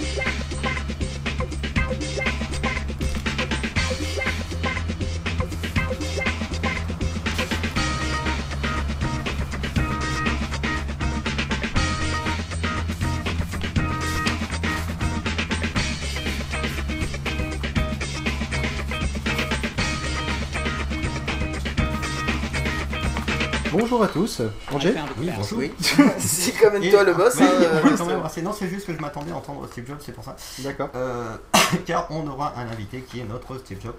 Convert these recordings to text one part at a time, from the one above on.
Yeah. Bonjour à tous. Angers Oui, bonjour. Oui. c'est quand même Et- toi le boss. Oui, hein, on euh, va quand même embrasser. Non, c'est juste que je m'attendais à entendre Steve Jobs, c'est pour ça. D'accord. Euh, car on aura un invité qui est notre Steve Jobs.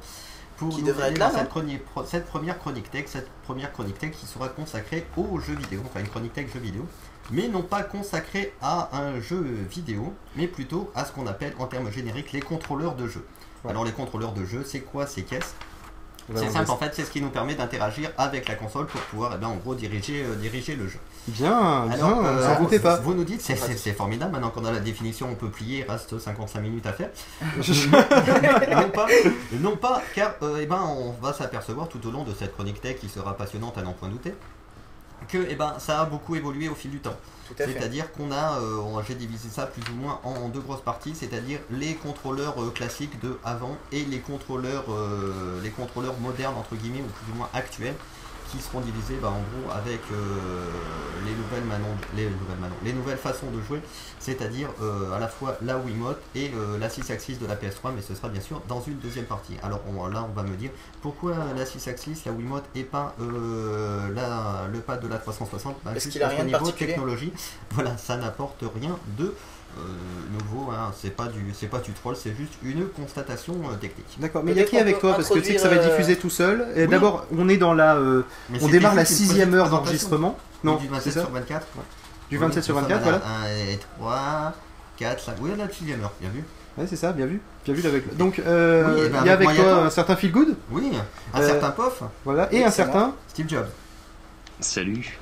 Pour Qui nous devrait être là, cette, chroni- pro- cette première chronique tech, cette première chronique tech qui sera consacrée aux jeux vidéo, enfin une chronique tech jeux vidéo, mais non pas consacrée à un jeu vidéo, mais plutôt à ce qu'on appelle en termes génériques les contrôleurs de jeu. Ouais. Alors les contrôleurs de jeu, c'est quoi C'est qu'est-ce On va C'est simple en fait, c'est ce qui nous permet d'interagir avec la console pour pouvoir, eh ben, en gros, diriger, euh, diriger le jeu. Bien, bien, Alors, euh, vous pas. Vous nous dites, c'est- c'est c'est formidable, maintenant qu'on a la définition, on peut plier, il reste 55 minutes à faire. non, pas, non pas, car euh, eh ben, on va s'apercevoir tout au long de cette chronique tech qui sera passionnante à n'en point douter, que eh ben, ça a beaucoup évolué au fil du temps. C'est-à-dire qu'on a, euh, j'ai divisé ça plus ou moins en, en deux grosses parties, c'est-à-dire les contrôleurs euh, classiques de avant et les contrôleurs, euh, les contrôleurs modernes entre guillemets ou plus ou moins actuels, qui seront divisés bah, en gros avec euh, les nouvelles manon- les nouvelles manon- les nouvelles façons de jouer, c'est-à-dire euh, à la fois la Wiimote et euh, la 6 axis de la PS3, mais ce sera bien sûr dans une deuxième partie. Alors on- là, on va me dire pourquoi la 6 axis, la Wiimote et pas la- le pad de la 360 Bah, Parce qu'il a rien de particulier. technologie, voilà, ça n'apporte rien de nouveau. hein. C'est pas du, c'est pas du troll, c'est juste une constatation euh, technique. D'accord, mais il y a qui avec toi? Parce que tu sais que ça va être diffusé tout seul. Oui. D'abord, on est dans la. euh, on démarre la sixième heure d'enregistrement. Non, du c'est 27 ça sur 24 Du 27 sur 24, voilà. 1 et 3, 4, 5. Oui, on a la sixième heure, bien vu. Ouais, c'est ça, bien vu. Bien vu avec. Donc, euh, Oui, eh ben, y a avec avec moi, il y a toi toi. un certain Feel Good, Oui, un Euh, certain POF, voilà, et un certain. Steve Jobs. Salut.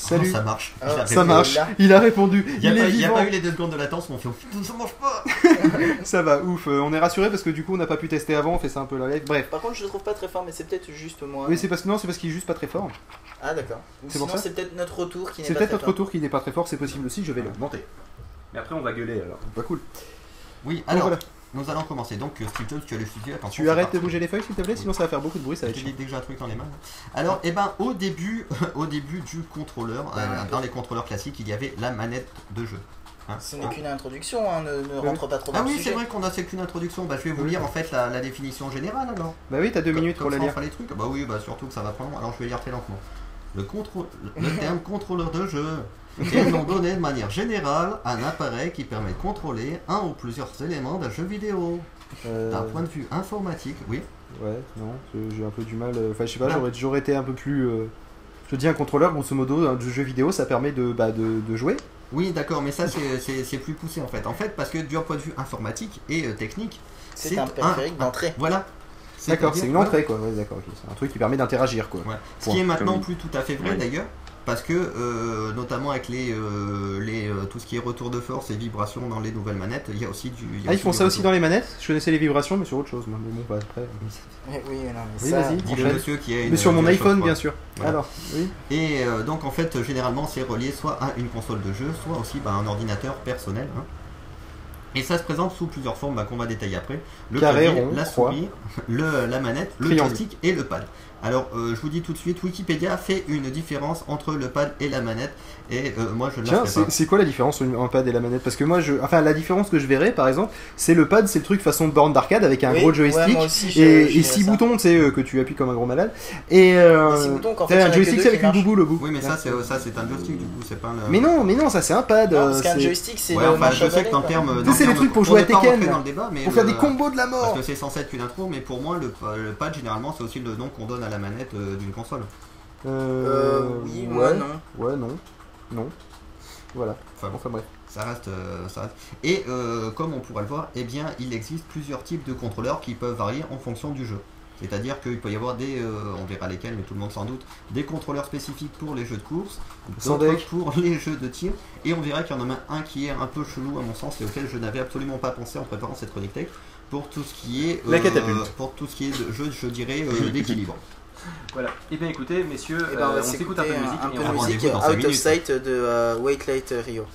Salut. Oh, ça marche. Ah, Ça marche. là. Il a répondu. Il n'y a, pas- il y a vivant. pas eu les deux secondes de latence, mais on fait putain, ça marche pas. Ça va, ouf. euh, On est rassuré parce que du coup, on n'a pas pu tester avant. On fait ça un peu la live. Bref. Par contre, je le trouve pas très fort, mais c'est peut-être juste moi. Oui, c'est parce que non, c'est parce qu'il est juste pas très fort. Ah, d'accord. C'est pour Sinon, ça c'est peut-être notre retour qui n'est C'est pas peut-être très notre fort. retour qui n'est pas très fort. C'est possible aussi. Je vais l'augmenter. Mais après, on va gueuler alors. Pas cool. Oui, Donc, alors, voilà. Nous allons commencer. Donc, euh, Steve Jobs, tu as le fusil. Attention, Tu arrêtes parti. de bouger les feuilles, s'il te plaît, sinon ça va faire beaucoup de bruit. Ça va être dès que j'ai un truc dans les mains. Alors, eh ben, au début, au début du contrôleur, euh, dans les contrôleurs classiques, il y avait la manette de jeu. Hein, Ce n'est hein. qu'une introduction, hein, ne, ne Oui. rentre pas trop Ah dans le oui, c'est vrai qu'on a c'est qu'une introduction. Bah, je vais vous Oui. lire en fait la, la définition générale alors. Bah oui, t'as deux minutes Comme pour la lire. les trucs. Bah oui, bah surtout que ça va prendre. Alors je vais lire très lentement. Le, contrôle, le terme contrôleur de jeu le nom donné de manière générale un appareil qui permet de contrôler un ou plusieurs éléments d'un jeu vidéo. Euh, D'un point de vue informatique, oui. Ouais, non, j'ai un peu du mal. euh, Enfin, je sais pas, Ah. j'aurais j'aurais été un peu plus. euh, Je dis un contrôleur, grosso modo, un jeu vidéo, ça permet de, bah, de, de jouer. Oui, d'accord, mais ça c'est- plus poussé en fait. En fait, parce que d'un point de vue informatique et euh, technique, C'est un périphérique d'entrée. Voilà. D'accord, c'est une entrée, quoi. Ouais, d'accord, ok. C'est un truc qui permet d'interagir, quoi. Ouais. Ce Point. qui est maintenant Comme- plus tout à fait vrai d'ailleurs, parce que euh, notamment avec les, euh, les euh, tout ce qui est retour de force et vibrations dans les nouvelles manettes, il y a aussi du. il y a Ah, ils aussi font du ça aussi dans les manettes? Je connaissais les vibrations, mais sur autre chose, moi. Mais bon, bah, après. Oui, oui, non, mais Oui, ça- vas-y. Le monsieur qui a une- Mais sur mon iPhone, chose, bien sûr. Voilà. Alors, oui. Et euh, donc en fait, généralement, c'est relié soit à une console de jeu, soit aussi bah, un ordinateur personnel. hein. Et ça se présente sous plusieurs formes bah, qu'on va détailler après. Le Carré, clavier, rond, la souris, le, la manette, le Triangle. joystick et le pad. Alors, euh, je vous dis tout de suite, Wikipédia fait une différence entre le pad et la manette. Et euh, moi, je ne la Tiens, c'est pas. c'est quoi la différence entre un pad et la manette? Parce que moi, je. Enfin, la différence que je verrais, par exemple, c'est le pad, c'est le truc façon borne d'arcade avec un Oui, gros joystick. aussi, et, je et dirais six ça. boutons, tu sais, euh, que tu appuies comme un gros malade. Et euh, t'as en un joystick c'est avec une marchent. boubou le bout. Oui, mais ça, c'est ça, c'est un joystick du coup, c'est pas le. Mais non, mais non, ça c'est un pad. Non, parce qu'un c'est- joystick, c'est Ouais, le enfin, je sais que dans balai, le quoi. terme. Tu sais, c'est les trucs pour jouer à Tekken. dans le débat, mais Pour faire des combos de la Parce mort. que c'est censé être une intro, mais pour moi, le, le pad, généralement, c'est aussi le nom qu'on donne à la manette euh, d'une console. Euh, oui, moi ouais. non. Ouais, non. Non. Voilà. Enfin, bon, Enfin bref. ça reste, euh, ça reste. Et euh, comme on pourra le voir, eh bien, il existe plusieurs types de contrôleurs qui peuvent varier en fonction du jeu. C'est-à-dire qu'il peut y avoir des, euh, on verra lesquels, mais tout le monde sans doute, des contrôleurs spécifiques pour les jeux de course, d'autres pour les jeux de tir, et on verra qu'il y en a un qui est un peu chelou à mon sens et auquel je n'avais absolument pas pensé en préparant cette chronique tech, pour tout ce qui est, La catapulte. pour tout ce qui est de jeu, je dirais, euh, d'équilibre. Voilà. Et bien écoutez, messieurs, Eh ben, on va on s'écoute un peu de musique. un peu de musique Out of minutes. Sight de euh, Wait Light Rio.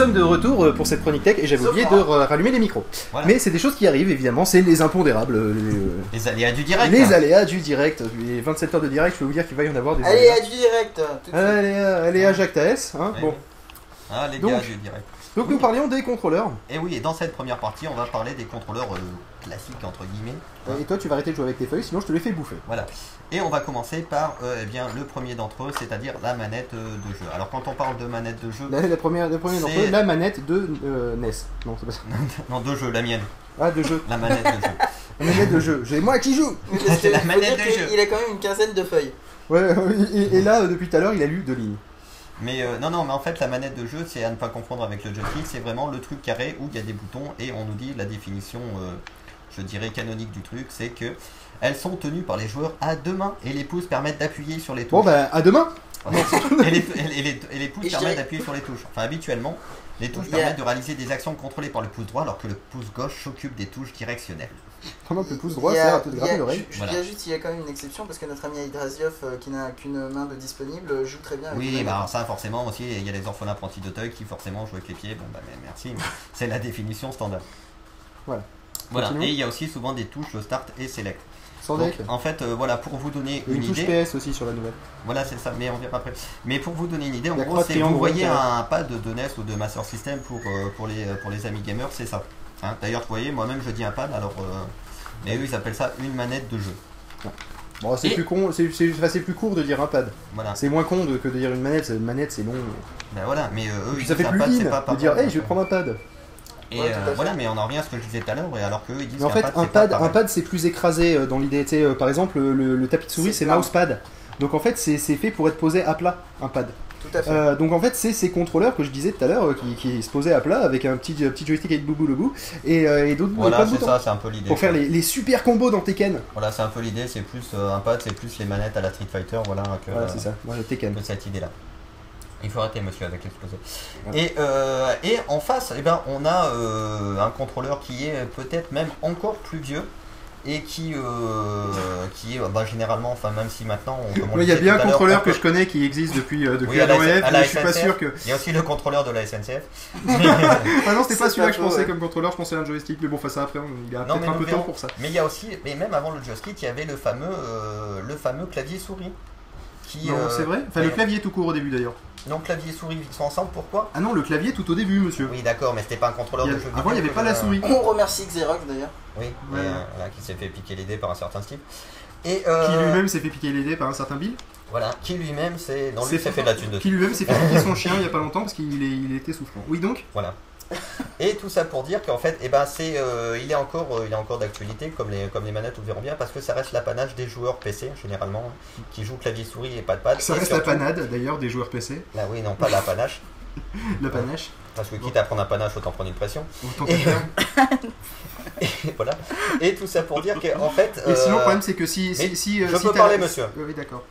Sommes de retour euh, pour cette chronique tech et j'avais oublié de rallumer les micros. Voilà. Mais c'est des choses qui arrivent évidemment, c'est les impondérables, euh, les, euh, Les aléas du direct. les hein. aléas du direct. Les 27 heures de direct, je peux vous dire qu'il va y en avoir des aléas. du direct. tout de suite. Aléa, aléa Jacques Taès, hein, Ouais, bon. Ah, les Donc- gars du direct. Donc nous parlions des contrôleurs. Et oui, et dans cette première partie, on va parler des contrôleurs euh, classiques, entre guillemets. hein. Et toi tu vas arrêter de jouer avec tes feuilles, sinon je te les fais bouffer. Voilà. Et on va commencer par euh, eh bien, le premier d'entre eux, c'est-à-dire la manette euh, de jeu. Alors quand on parle de manette de jeu, La, la première, la première d'entre C'est- eux, la manette de euh, NES. Non, c'est pas ça. non de jeu, la mienne, Ah, de jeu. la manette de jeu. La manette de jeu. J'ai moi qui joue. C'est la manette de jeu. Il a quand même une quinzaine de feuilles. Ouais, et, et là, depuis tout à l'heure, il a lu deux lignes. Mais euh, non, non, mais en fait, la manette de jeu, c'est à ne pas confondre avec le joystick, c'est vraiment le truc carré où il y a des boutons et on nous dit la définition, euh, je dirais canonique du truc, c'est que elles sont tenues par les joueurs à deux mains et les pouces permettent d'appuyer sur les touches. Bon, bah, à demain. et, les, et les- et les pouces Et permettent d'appuyer sur les touches. Enfin, habituellement, les touches permettent de réaliser des actions contrôlées par le pouce droit alors que le pouce gauche s'occupe des touches directionnelles. Pendant que le pouce droit Il y a- sert à te il y gratter a- l'oreille. je- je Voilà. juste il y a quand même une exception parce que notre ami Hydrasiov euh, qui n'a qu'une main de disponible euh, joue très bien avec Oui, bah alors ça forcément aussi, il y a les orphelins apprentis d'Auteuil qui forcément jouent avec les pieds. Bon bah mais merci, mais c'est la définition standard. Voilà. Voilà. Continuons. Et il y a aussi souvent des touches start et select. Sans Donc, deck. en fait, euh, voilà, pour vous donner une, une touche idée, PS aussi sur la nouvelle. voilà c'est ça, mais on verra après. Mais pour vous donner une idée, en La gros, c'est vous voyez un pad de NES ou de Master System pour, euh, pour, les, pour les amis gamers, c'est ça. Hein, D'ailleurs, vous voyez, moi-même je dis un pad, alors. euh, mais eux ils appellent ça une manette de jeu. Bon, c'est Et- plus con, c'est c'est plus court de dire un pad. Voilà. C'est moins con de- que de dire une manette. c'est- Une manette, c'est long. Ben voilà, mais euh, eux ils ça fait plus pad, c'est in pas de par dire, hey, je vais prendre un pad. Et Ouais, euh, voilà, mais on en revient à ce que je disais tout à l'heure, et alors qu'eux ils disent Mais en fait, un pad, un pad, c'est plus écrasé euh, dans l'idée. tu sais, euh, par exemple, le, le tapis de souris, C'est mousepad. Donc en fait, c'est fait pour être posé à plat, un pad. Tout à fait. Euh, donc en fait, c'est ces contrôleurs que je disais tout à l'heure, euh, qui, qui se posaient à plat avec un petit, un petit joystick avec boubou le bout et, euh, et d'autres Voilà, c'est ça, c'est un peu l'idée. Pour faire les, les super combos dans Tekken. Voilà, c'est un peu l'idée, c'est plus un pad, c'est plus les manettes à la Street Fighter, voilà, que, Voilà, c'est ça. Voilà, Tekken. que cette idée-là. Il faut arrêter, monsieur, avec l'explosé. Voilà. Et, euh, et en face, eh ben, on a euh, un contrôleur qui est peut-être même encore plus vieux et qui, euh, qui est bah, généralement, enfin, même si maintenant, on, Il y a bien un à contrôleur que je connais qui existe depuis, euh, depuis Oui, à la- à mais je suis pas sûr que. Il y a aussi le contrôleur de la SNCF. Ah non, c'était pas celui-là que je pensais ouais. comme contrôleur, je pensais à un joystick, mais bon, enfin ça après, on- il a mais peut-être un peu de temps pour ça. Mais il y a aussi, mais même avant le joystick, il y avait le fameux, euh, le fameux clavier souris. Qui, Non, c'est vrai Enfin, le clavier tout court au début d'ailleurs. Non, clavier souris, ils sont ensemble, pourquoi Ah non, le clavier tout au début, monsieur. Oui, d'accord, mais c'était pas un contrôleur Il y a- de jeu. Avant, il n'y avait vidéo pas la je- souris. On remercie Xerox d'ailleurs. Oui, Ouais. et, euh, voilà, qui s'est fait piquer l'idée par un certain Steve. Et euh, Qui lui-même s'est fait piquer les dés par un certain Bill. voilà, qui lui-même, c'est. Non, C'est lui, s'est fait de la thune Qui dessus. lui-même s'est fait piquer son chien il y a pas longtemps parce qu'il est- il était souffrant. Oui, donc Voilà. Et tout ça pour dire qu'en fait, eh ben, c'est, euh, il est encore, euh, il est encore d'actualité, comme les, comme les manettes, vous le verrez bien, parce que ça reste l'apanage des joueurs PC, généralement, qui jouent clavier souris et pas de pad. ça reste la surtout- panade d'ailleurs des joueurs PC. Là, oui, non, pas l'apanage. La panache. Parce que quitte à prendre un panache, autant prendre une pression. Autant Et, et voilà. Et tout ça pour dire qu'en fait. Et sinon, le euh, problème, c'est que si. si, si, euh, je si peux parler, monsieur. Oui, d'accord.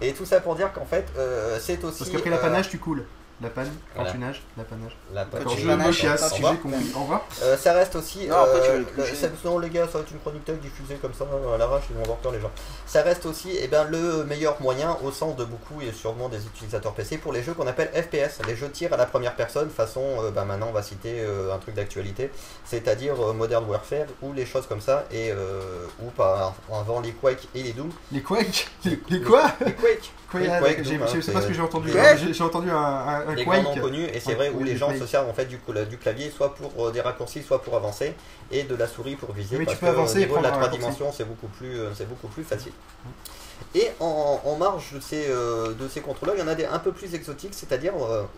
Et tout ça pour dire qu'en fait, euh, c'est aussi. Parce qu'après euh, la panache, tu coules. La panne, quand Voilà. tu nages, la Quand tu me chiasse, j'ai compris. Au revoir. Euh, ça reste aussi. Non, après, tu euh, le ça- sinon, les gars, ça va être une chronique tech diffusée comme ça à l'arrache, ils vont avoir peur les gens. Ça reste aussi eh ben, le meilleur moyen, au sens de beaucoup et sûrement des utilisateurs PC, pour les jeux qu'on appelle FPS, les jeux tir à la première personne, façon, euh, bah, maintenant on va citer euh, un truc d'actualité, c'est-à-dire euh, Modern Warfare ou les choses comme ça, et euh, ou par avant les Quake et les Doom. Les Quake? Les, les quoi? Les Quake Quake, hein, sais pas ce que c'est- j'ai entendu. Quake J'ai entendu un, un, un les grands Quake. connus et c'est vrai où les gens se servent en fait du, du clavier soit pour euh, des raccourcis soit pour avancer et de la souris pour viser Mais tu parce peux que avancer au et niveau de prendre la un 3 raccourci. dimensions c'est beaucoup plus euh, c'est beaucoup plus facile et en, en marge de ces, euh, de ces contrôleurs il y en a des un peu plus exotiques c'est à dire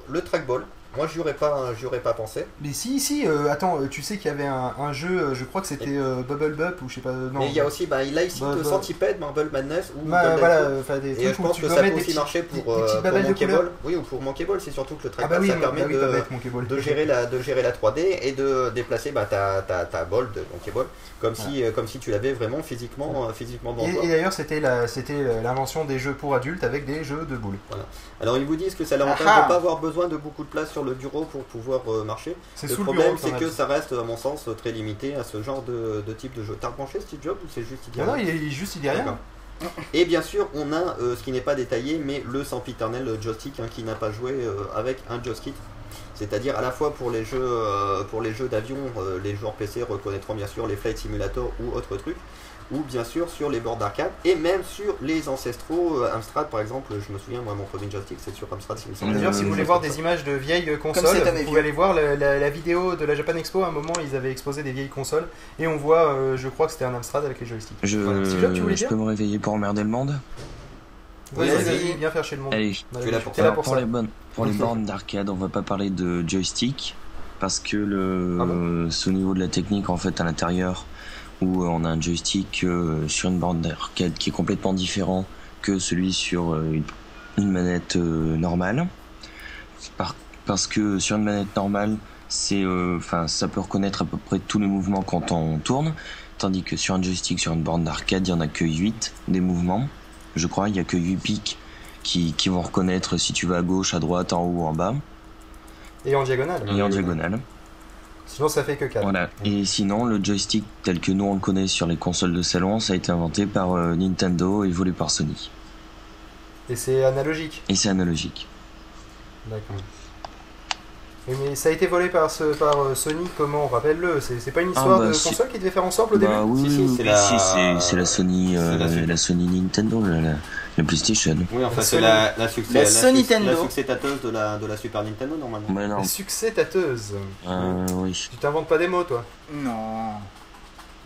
le trackball moi j'y aurais pas j'y aurais pas pensé Mais si, si, euh, attends, euh, tu sais qu'il y avait un, un jeu, euh, je crois que c'était euh, Bubble Bup ou je sais pas. Non, mais il y a aussi bah, là ici Bah, bah. Centipede Marble Madness ou Bah, voilà, des et trucs je où pense tu que ça peut des aussi marcher des- pour, des petites pour de Monkey oui ou pour Monkey Ball c'est surtout que le Ah bah oui, ça bah permet oui, de, bête, de gérer la de gérer la 3D et de déplacer bah, ta, ta, ta ball de Monkey Ball comme si comme si tu l'avais vraiment physiquement euh, physiquement toi. Et, et d'ailleurs, c'était la- c'était l'invention des jeux pour adultes avec des jeux de boules. Alors ils vous disent que l'avantage Ah de ah. ne pas avoir besoin de beaucoup de place sur le bureau pour pouvoir euh, marcher. Le problème c'est que ça reste à mon sens très limité à ce genre de, de type de jeu. T'as rebranché Steve Jobs ou c'est juste il Non, il est juste, il rien. Et bien sûr, on a euh, ce qui n'est pas détaillé, mais le sempiternel joystick hein, qui n'a pas joué euh, avec un joystick. C'est-à-dire à la fois pour les jeux, euh, pour les jeux d'avion, euh, les joueurs PC reconnaîtront bien sûr les Flight Simulator ou autres trucs, ou bien sûr sur les bords d'arcade, et même sur les ancestraux euh, Amstrad par exemple. Je me souviens, moi mon premier joystick c'est sur Amstrad. me semble. D'ailleurs, si vous voulez voir des images de vieilles consoles, vous pouvez aller voir la, la- la vidéo de la Japan Expo. À un moment, ils avaient exposé des vieilles consoles et on voit, euh, je crois que c'était un Amstrad avec les joysticks. Je, Voilà. Steve, tu voulais je dire peux me réveiller pour emmerder le monde Oui, Vas-y, viens faire chez le monde. Allez, Allez, Tu es là pour ça. là pour pour ça. les, bonnes, pour les bornes d'arcade, on va pas parler de joystick parce que le, Ah bon au niveau de la technique en fait à l'intérieur où euh, on a un joystick euh, sur une borne d'arcade qui est complètement différent que celui sur euh, une, une manette normale. Par- parce que sur une manette normale, c'est, enfin, ça peut reconnaître à peu près tous les mouvements quand on tourne, tandis que sur un joystick, sur une borne d'arcade, il y en a que 8 des mouvements. Je crois, il y a que 8 pics qui, qui vont reconnaître si tu vas à gauche, à droite, en haut, en bas, Et en diagonale. et en diagonale. Sinon, ça fait que 4. Voilà. Et sinon, le joystick tel que nous on le connaît sur les consoles de salon, ça a été inventé par euh, Nintendo et volé par Sony. Et c'est analogique. Et c'est analogique. D'accord. Mais ça a été volé par, ce, par euh, Sony, comment Rappelle-le, c'est pas une histoire bah, de console qui devait faire ensemble au Bah début oui, Si, si, oui, c'est la- si, Sony, euh, c'est la. Sony Nintendo, la, la- la PlayStation. Oui, enfin c'est la, la, succès, La la, Sony suc- la Nintendo. succédateuse de la, de la Super Nintendo normalement. Mais non, La succès tâteuse. euh, oui. Tu t'inventes pas des mots, toi Non.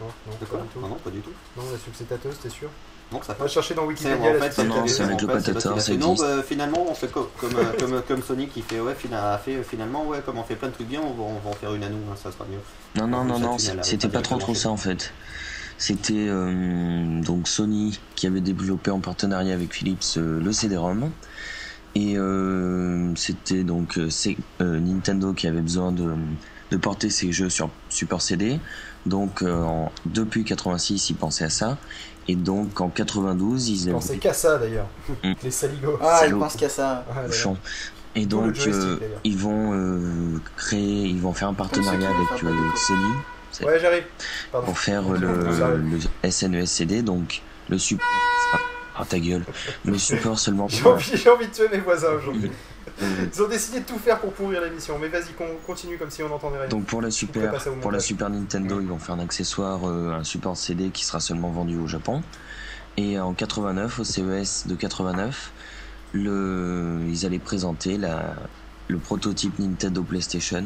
Non, non, pas quoi du tout. Non, pas du tout. Non, la succès tâteuse, t'es sûr Non, ça Va chercher dans Wikipédia en la fait, succès c'est Non, c'est avec le Non, bah, finalement, on fait co- comme, euh, comme, comme Sony qui fait, ouais, fina- a fait finalement, ouais, comme on fait plein de trucs bien, on va, on va en faire une à nous, hein, ça sera mieux. Non, non, non, non, c'était pas trop trop ça en fait. C'était euh, donc Sony qui avait développé en partenariat avec Philips euh, le CD-ROM. Et euh, c'était donc Nintendo qui avait besoin de, de porter ses jeux sur Super CD. Donc euh, en- depuis 86, ils pensaient à ça. Et donc en 92, ils Je pensais avaient qu'à ça d'ailleurs. Mm. Les saligots. Ah, je Salaud. pense qu'à ça. Ah. Et donc euh, ils vont euh, créer, ils vont faire un partenariat avec euh, Sony Ouais, j'arrive. Pour faire le, le SNESCD, donc le support. Ah ta gueule, le support seulement J'ai pour. envie, j'ai envie de tuer mes voisins aujourd'hui. euh, Ils ont décidé de tout faire pour pourrir l'émission. Mais vas-y, con- continue comme si on n'entendait rien. Donc pour la super, pour la. Super Nintendo, ils vont faire un accessoire, euh, un support CD qui sera seulement vendu au Japon. Et en 89, au CES de 89, le, ils allaient présenter la, le prototype Nintendo PlayStation.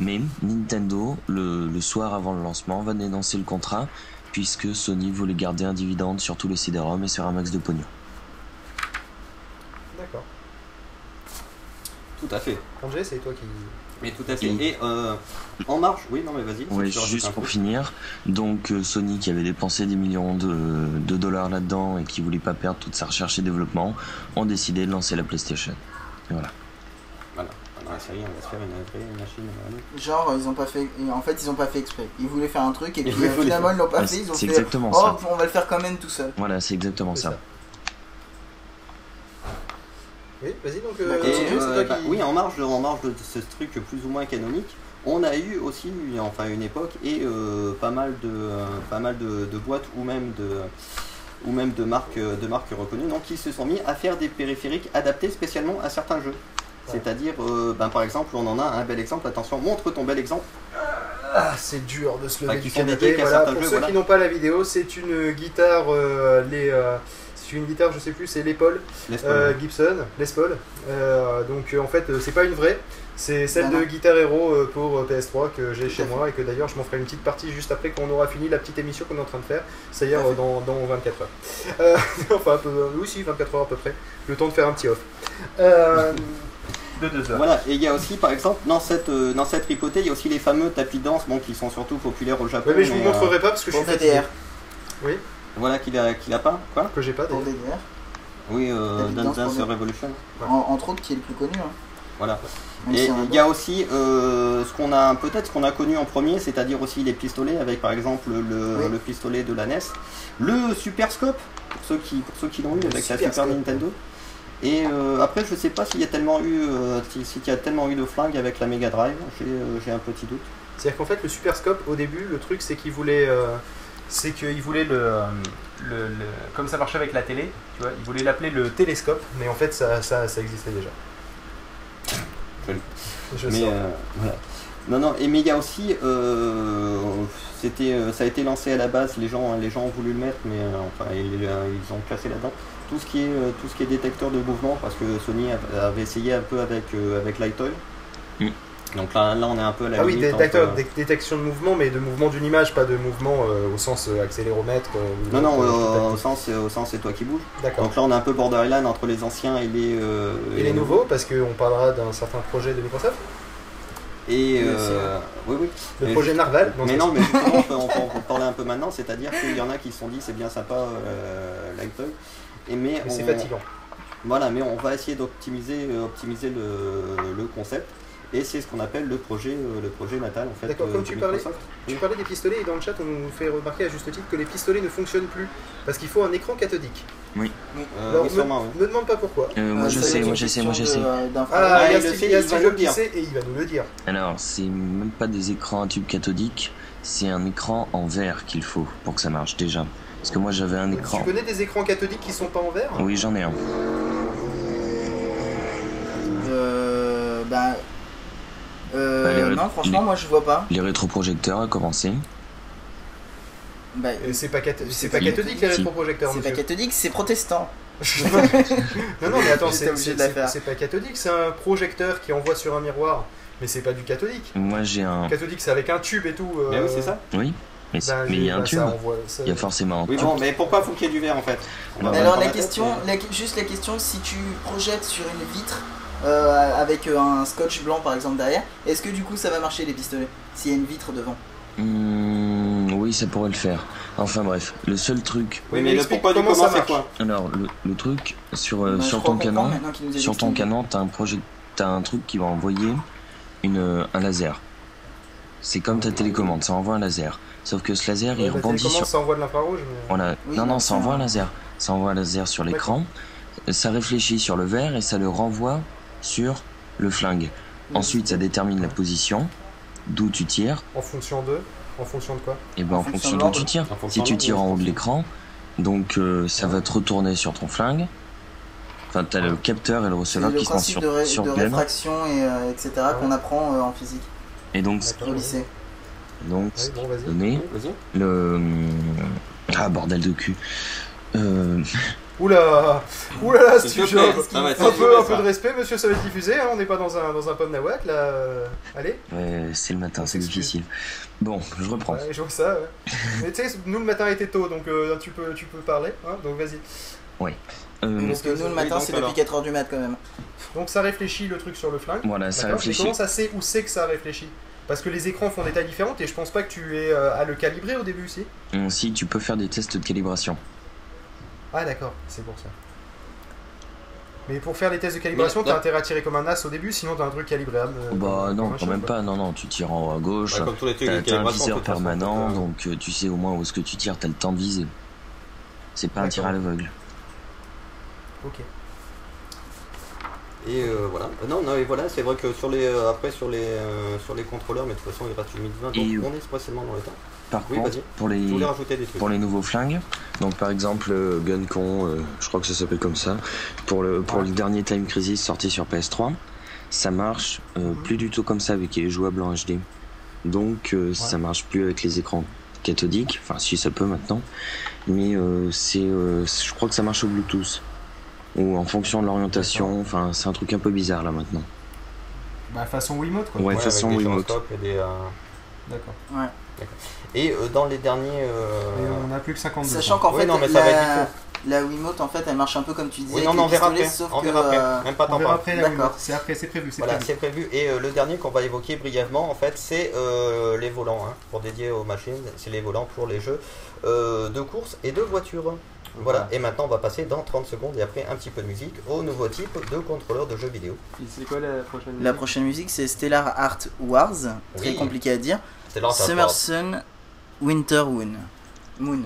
Mais Nintendo, le, le soir avant le lancement, va dénoncer le contrat puisque Sony voulait garder un dividende sur tous les CD-ROM et sur un max de pognon. D'accord. Tout à fait. Angé, c'est toi qui. Mais tout à fait. Et- Et euh, en marche, oui, non, mais vas-y. Rajoutes juste pour finir, donc euh, Sony qui avait dépensé des millions de, de dollars là-dedans et qui voulait pas perdre toute sa recherche et développement, ont décidé de lancer la PlayStation. Et voilà. La série, on va se faire une vraie machine. Genre, ils ont pas fait. En fait, ils ont pas fait exprès. Ils voulaient faire un truc et puis euh, finalement, ils l'ont pas Ouais, fait. Ils ont c'est fait. exactement Oh, ça. on va le faire quand même tout seul. Voilà, c'est exactement ça. ça. Oui, vas-y donc. Bah, Euh, Et, continue, c'est euh, toi bah, qui. oui, en marge, de, en marge de ce truc plus ou moins canonique, on a eu aussi, enfin une époque, et euh, pas mal de, euh, pas mal de, de boîtes ou même de, ou même de marques, de marques reconnues, donc qui se sont mis à faire des périphériques adaptés spécialement à certains jeux. C'est-à-dire, euh, ben, par exemple, on en a un bel exemple. Attention, montre ton bel exemple. Ah, c'est dur de se lever Enfin, du canapé. Voilà, pour jeux, ceux voilà. qui n'ont pas la vidéo, c'est une guitare. euh, les, euh, c'est une guitare, je sais plus, c'est Laisse euh, Gibson, Les Paul. Donc en fait, c'est pas une vraie. C'est celle Non, de. Guitar Hero pour euh, PS3 que j'ai chez fait. moi et que d'ailleurs je m'en ferai une petite partie juste après qu'on aura fini la petite émission qu'on est en train de faire, c'est-à-dire dans, dans 24 heures. Euh, enfin, un peu, oui, si, 24 heures à peu près. Le temps de faire un petit off. Euh, de 2 heures. Voilà, et il y a aussi, par exemple, dans cette, euh, dans cette tripotée, il y a aussi les fameux tapis de danse, bon, qui sont surtout populaires au Japon. Ouais, mais je vous euh, montrerai pas parce que je suis fatigué. DDR. Voilà, qu'il a, qu'il a pas, quoi Que j'ai pas d'ailleurs. DDR. Oui, euh, Dance Dance Revolution. En- entre autres, qui est le plus connu. Hein. Voilà. Même Et il y a aussi euh, ce qu'on a peut-être ce qu'on a connu en premier, c'est-à-dire aussi les pistolets avec par exemple le, Oui. le pistolet de la NES, le Super Scope pour ceux qui pour ceux qui l'ont eu avec la Super Super Scope. Nintendo. Et euh, après je sais pas s'il y a tellement eu euh, si- s'il y a tellement eu de flingues avec la Mega Drive, j'ai euh, un petit doute. C'est-à-dire qu'en fait, le Super Scope, au début, le truc, c'est qu'il voulait, c'est qu'il voulait le, le- le- comme ça marchait avec la télé, tu vois, ils voulaient l'appeler le télescope, mais en fait ça, ça, ça existait déjà. Joli. Je Mais voilà. Non, non, et mais il y a aussi, c'était, ça a été lancé à la base, les gens, les gens ont voulu le mettre, mais enfin, ils, ils ont placé là-dedans. Tout ce qui est, euh, tout ce qui est détecteur de mouvement, parce que Sony avait essayé un peu avec, euh, avec Lightoy. Mm. Donc là, là, on est un peu à la Ah oui, détecteur- entre- dé- détection de mouvement, mais de mouvement d'une image, pas de mouvement euh, au sens euh, accéléromètre. euh, Non, non, euh, euh, au sens, au sens c'est toi qui D'accord. Donc là, on est un peu borderline entre les anciens et les. euh, Et les nouveaux, parce qu'on parlera d'un certain projet de Microsoft, Et Oui, euh, oui, oui. le Mais projet Narval. mais non, mais justement, on peut, on peut en parler un peu maintenant, c'est-à-dire qu'il y en a qui se sont dit c'est bien sympa euh, Lightoy, et mais, Mais c'est fatigant. Voilà, mais on va essayer d'optimiser euh, optimiser le, le concept, et c'est ce qu'on appelle le projet euh, le projet natal en fait. D'accord, euh, comme tu parlais, tu parlais des pistolets et dans le chat on nous fait remarquer à juste titre que les pistolets ne fonctionnent plus parce qu'il faut un écran cathodique. Euh, Alors, oui, me, oui. demande pas pourquoi. Euh, moi Euh, je sais, c'est moi je sais, moi je sais. Ah, il y a il Steve, il il dire. sait et il va nous le dire. Alors, c'est même pas des écrans à tube cathodique, c'est un écran en verre qu'il faut pour que ça marche déjà. Parce que moi j'avais un écran. Tu connais des écrans cathodiques qui sont pas en verre Oui, j'en ai un. Euh, bah, euh, Bah, non, franchement, les- moi je vois pas. Les rétroprojecteurs à commencer. Bah, Euh, C'est pas, cath- c'est pas Si. cathodique les rétroprojecteurs, c'est pas monsieur. catholique, c'est protestant. non, non, mais attends, c'est pas cathodique, c'est un projecteur qui envoie sur un miroir. Mais c'est pas du cathodique. Moi j'ai un. Cathodique, c'est avec un tube et tout. euh, Mais oui, c'est ça. Oui, mais bah, mais il y a un bah, tube. ça envoie- ça- Il y a forcément un Oui, tube. bon, mais pourquoi faut qu'il y ait du verre en fait On va Mais pas alors la question, mais- la- juste la question, si tu projettes sur une vitre euh, avec euh, un scotch blanc par exemple derrière, est-ce que du coup ça va marcher les pistolets S'il y a une vitre devant? Hmm, oui, ça pourrait le faire. Enfin bref, le seul truc. Oui, mais le explique pourquoi du comment comment ça quoi? Alors, le, le truc, sur, euh, Bah, sur ton canon, sur ton canon, t'as un projet, t'as un truc qui va envoyer une, un laser. C'est comme ta télécommande, ça envoie un laser. Sauf que ce laser, Ouais, il rebondit sur. ça envoie de l'infrarouge. mais-. Oui, non, non, ça envoie un- laser. Ça envoie un laser sur l'écran. Ça réfléchit sur le verre et ça le renvoie sur le flingue. Ensuite, ça détermine la position, d'où tu tires, En fonction de. En fonction de quoi et ben En en fonction d'où tu tires. Si tu tires en haut de l'écran, donc euh, ça va te retourner sur ton flingue. Enfin, t'as le capteur et le receveur le qui sont principe sur, de, ré- sur de réfraction et euh, etc. qu'on apprend euh, en physique Et donc, au oui. lycée. donc Oui, bon, vas-y. donner Vas-y. le ah bordel de cul. Euh, Oula Oula, Ah ouais, Un peu, un peu de respect, monsieur, ça va être diffusé, hein, on n'est pas dans un, dans un pub nawak là. euh, Allez ouais, c'est le matin, c'est difficile. Bon, je reprends. Ouais, je vois ça, ouais. Mais tu sais, nous le matin était tôt, donc euh, tu, peux, tu peux parler, hein, donc vas-y. Euh, Parce que nous le oui, matin c'est alors. depuis 4h du mat quand même. Donc ça réfléchit le truc sur le flingue. voilà, ça réfléchit. comment ça sait où c'est que ça réfléchit Parce que les écrans font des tailles différentes et je pense pas que tu es euh, à le calibrer au début aussi. Hum, Si tu peux faire des tests de calibration. Ah d'accord, c'est pour ça. Mais pour faire les tests de calibration, t'as intérêt à tirer comme un as au début, sinon t'as un truc calibrable. euh, Bah comme- non, comme quand même pas. Non, non, tu tires en haut à gauche. Ouais, comme tous les trucs T'as un viseur façon, permanent, donc, euh, donc euh, tu sais au moins où est-ce que tu tires, t'as le temps de viser. C'est pas un tir à l'aveugle. Ok. Et euh, voilà. Euh, Non, non, et voilà, c'est vrai que sur les euh, après sur les euh, sur les contrôleurs, mais de toute façon il reste 8 20 donc Et- on est spécialement dans le temps. Par Oui, contre, pour les, des trucs. pour les nouveaux flingues, donc par exemple Guncon, je crois que ça s'appelle comme ça, pour le, pour Ouais. le dernier Time Crisis sorti sur PS3, ça marche euh, plus du tout comme ça avec les jouables en HD. Donc ça marche plus avec les écrans cathodiques, enfin si ça peut maintenant, mais c'est, je crois que ça marche au Bluetooth. Ou en fonction de l'orientation, enfin c'est un truc un peu bizarre là maintenant. Bah façon Wiimote quoi. Ouais, Ouais, façon Wiimote. gyroscopes et des, euh, D'accord. Et euh, dans les derniers. Et euh, on a plus que 52. Sachant qu'en Oui, fait non, mais ça va la... être la Wiimote en fait elle marche un peu comme tu disais. Oui, non, on verra après. sauf On que, verra après. euh, Même pas On verra après la D'accord. Wiimote. C'est après, c'est prévu, Voilà, c'est prévu. Et euh, le dernier qu'on va évoquer brièvement, en fait, c'est euh, les volants, hein, pour dédier aux machines. C'est les volants pour les jeux euh, de course et de voiture. Voilà, et maintenant on va passer dans 30 secondes et après un petit peu de musique au nouveau type de contrôleur de jeux vidéo. C'est quoi la prochaine La prochaine musique c'est Stellar Art Wars, très Oui. compliqué à dire. Ça Summer. Sun, Winter Moon. Moon.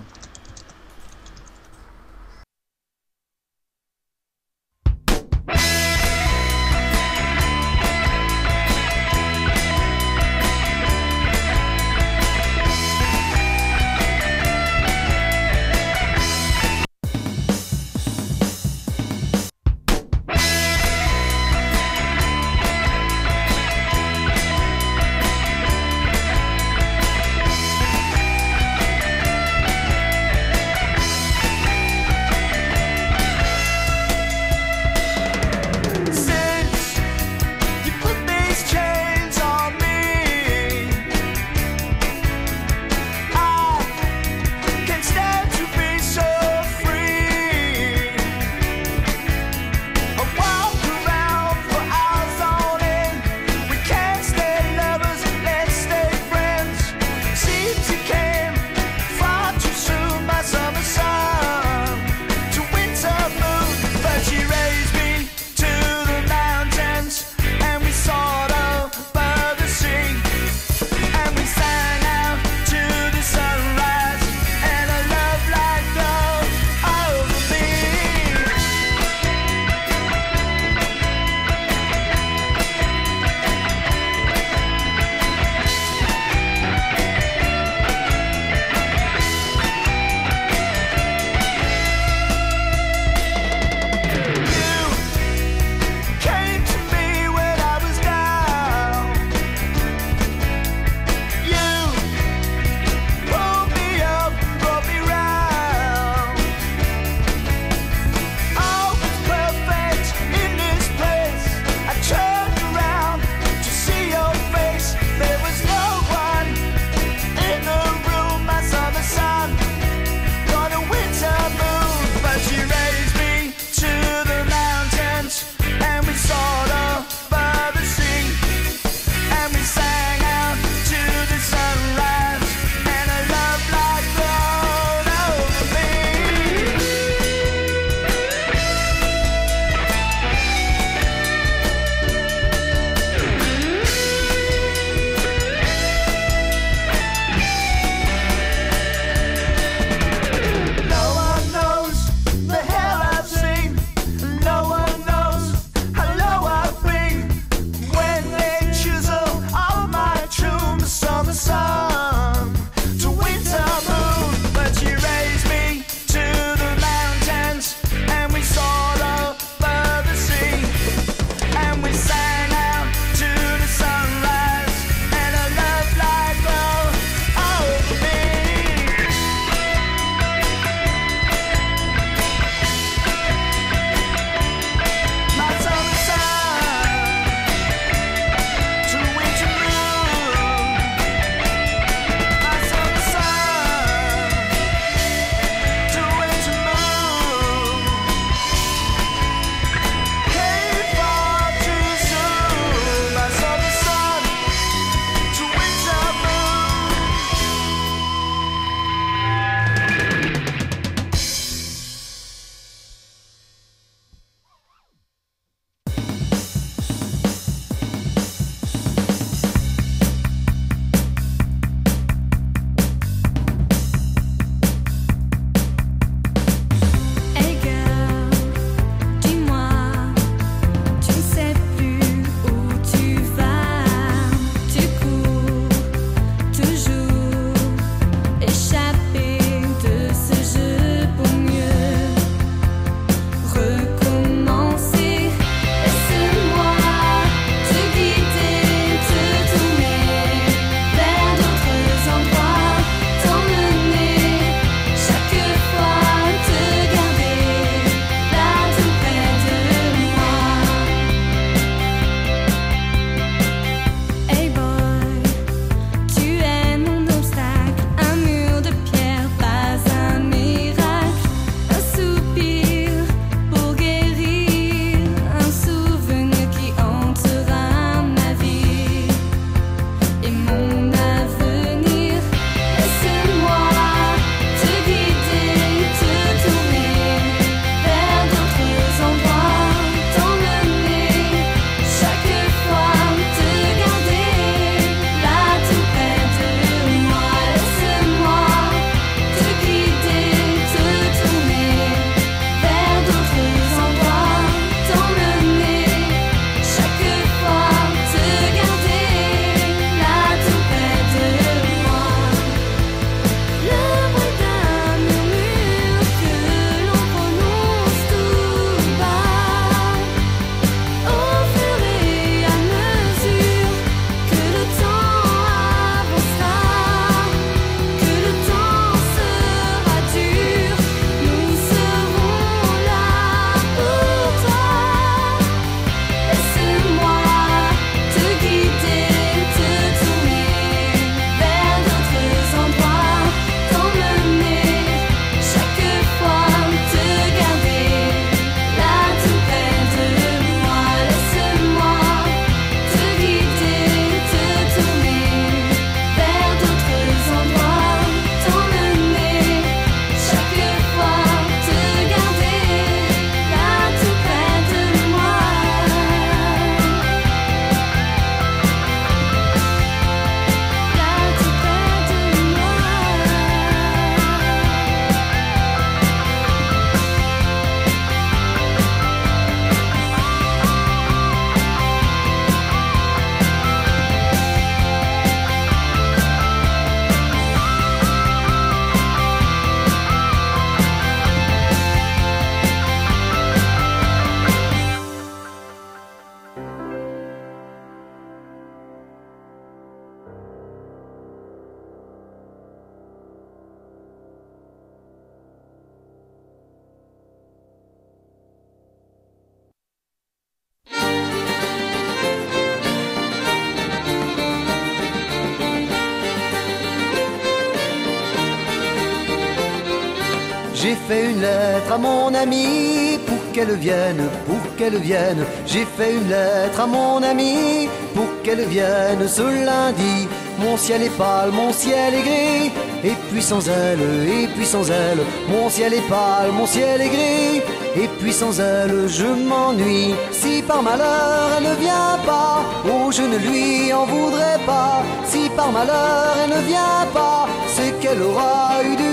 Pour qu'elle vienne, pour qu'elle vienne. J'ai fait une lettre à mon amie pour qu'elle vienne ce lundi. Mon ciel est pâle, mon ciel est gris. Et puis sans elle, et puis sans elle, mon ciel est pâle, mon ciel est gris. Et puis sans elle, je m'ennuie. Si par malheur elle ne vient pas, oh je ne lui en voudrais pas. Si par malheur elle ne vient pas, c'est qu'elle aura eu du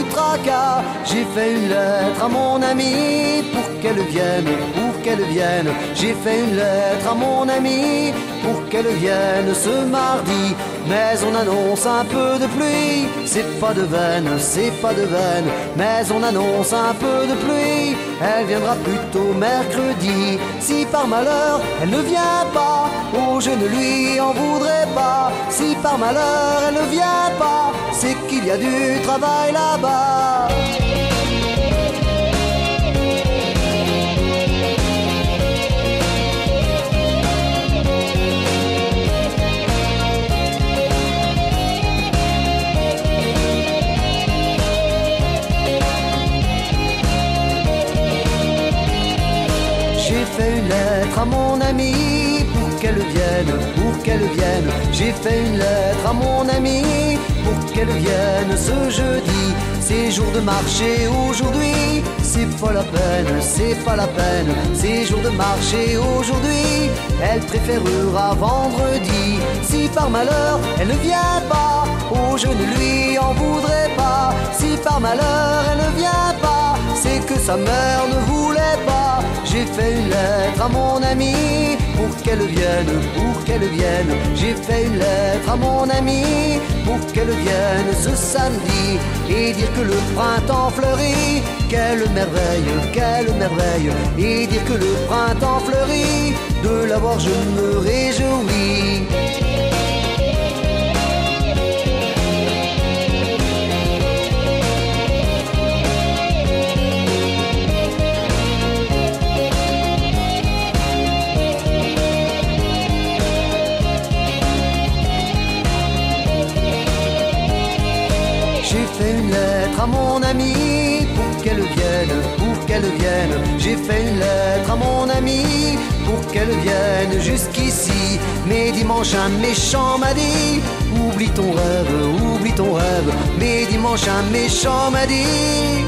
J'ai fait une lettre à mon amie pour qu'elle vienne, pour qu'elle vienne. J'ai fait une lettre à mon amie pour qu'elle vienne ce mardi. Mais on annonce un peu de pluie, c'est pas de veine, c'est pas de veine. Mais on annonce un peu de pluie, elle viendra plutôt mercredi. Si par malheur elle ne vient pas, oh je ne lui en voudrais pas. Si par malheur elle ne vient pas, c'est qu'il y a du travail là-bas. J'ai fait une lettre à mon qu'elle pour qu'elle vienne. J'ai fait une lettre à mon amie pour qu'elle vienne ce jeudi. C'est jour de marché aujourd'hui, c'est pas la peine, c'est pas la peine. C'est jour de marché aujourd'hui, elle préférera vendredi. Si par malheur elle ne vient pas, oh je ne lui en voudrais pas. Si par malheur elle ne vient pas, c'est que sa mère ne voulait pas. J'ai fait une lettre à mon amie pour qu'elle vienne, pour qu'elle vienne. J'ai fait une lettre à mon amie pour qu'elle vienne ce samedi et dire que le printemps fleurit. Quelle merveille, quelle merveille. Et dire que le printemps fleurit. De l'avoir je me réjouis. Une lettre à mon amie pour qu'elle vienne, pour qu'elle vienne. J'ai fait une lettre à mon amie pour qu'elle vienne jusqu'ici. Mais dimanche un méchant m'a dit Oublie ton rêve, oublie ton rêve. Mais dimanche un méchant m'a dit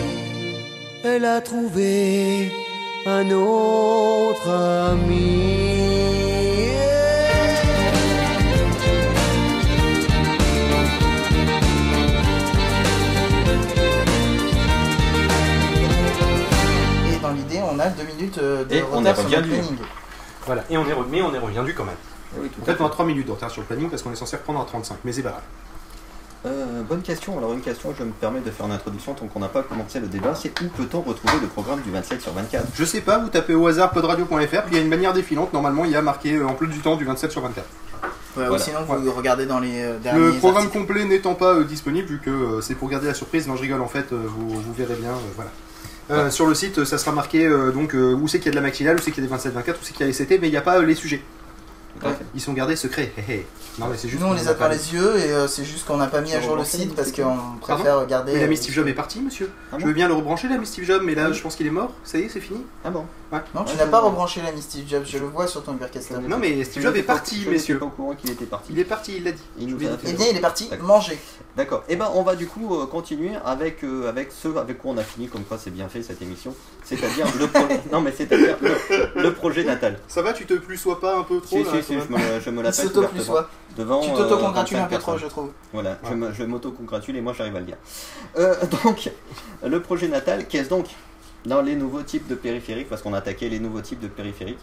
Elle a trouvé un autre ami. A deux minutes euh, de Et on retard est sur dû. planning. Voilà, et on est re- mais on est reviendu quand même. Oui, tout En fait, on a 3 minutes de retard sur le planning parce qu'on est censé reprendre à 35, mais c'est pas grave. Euh, bonne question. Alors une question, je me permets de faire une introduction tant qu'on n'a pas commencé le débat. C'est où peut-on retrouver le programme du 27 sur 24 Je sais pas, vous tapez au hasard podradio.fr, puis il y a une manière défilante, normalement il y a marqué euh, emploi du temps du 27 sur 24. Ouais, ou sinon, vous regardez dans les euh, derniers Le programme articles. complet n'étant pas euh, disponible, vu que euh, c'est pour garder la surprise, non je rigole en fait, euh, vous, vous verrez bien, euh, voilà. Euh, Sur le site, ça sera marqué euh, donc euh, où c'est qu'il y a de la maxillale, où c'est qu'il y a des 27-24, où c'est qu'il y a les CT, mais il n'y a pas euh, les sujets. Ils sont gardés secrets. hé, hé. Non mais c'est juste. Nous, on les a par pas- les yeux et euh, c'est juste qu'on n'a pas mis à jour le site parce qu'on préfère garder. Mais l'ami Steve Jobs est parti, monsieur. Ah je veux bien le rebrancher, l'ami Steve Jobs, mais là Oui. je pense qu'il est mort. Ça y est, c'est fini. Ah bon Non, tu n'as pas rebranché l'ami Steve Jobs, je le vois sur ton Hypercaster. Non mais Steve Jobs est parti, messieurs. pas au courant qu'il était parti. Il est parti, il l'a dit. Il nous a Eh bien, il est parti D'accord. manger. D'accord. Et ben on va du coup euh, continuer avec euh, avec ce avec quoi on a fini comme quoi c'est bien fait cette émission, c'est-à-dire le pro- non mais c'est-à-dire le, le projet natal. Ça va, tu te plus sois pas un peu trop Si là, si si, je me, je me la pète plus devant. Tu euh, t'auto-congratules 25 un peu trop, je trouve. Voilà, je me- je m'auto-congratule et moi j'arrive à le dire. Euh, donc, le projet natal, qu'est-ce donc? Dans les nouveaux types de périphériques, parce qu'on a attaqué les nouveaux types de périphériques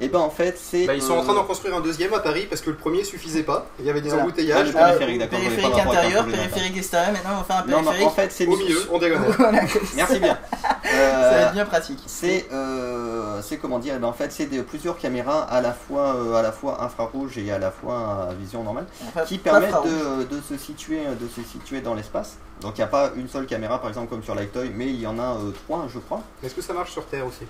Et ben en fait, c'est. Bah, ils sont euh, en train d'en construire un deuxième à Paris parce que le premier suffisait pas. Il y avait des Voilà. embouteillages. Ah, Périphérique, d'accord, on voulait périphérique intérieur, périphérique extérieur, maintenant on va faire un Non, périphérique. en fait, c'est Au milieu, en diagonale. Voilà, Merci bien. ça va Euh, être bien pratique. c'est euh, c'est comment dire eh ben, en fait c'est plusieurs caméras à la fois euh, à la fois infrarouge et à la fois à vision normale qui permettent de, de se situer de se situer dans l'espace. Donc il n'y a pas une seule caméra par exemple comme sur Lightoy mais il y en a euh, trois je crois. Est-ce que ça marche sur Terre aussi?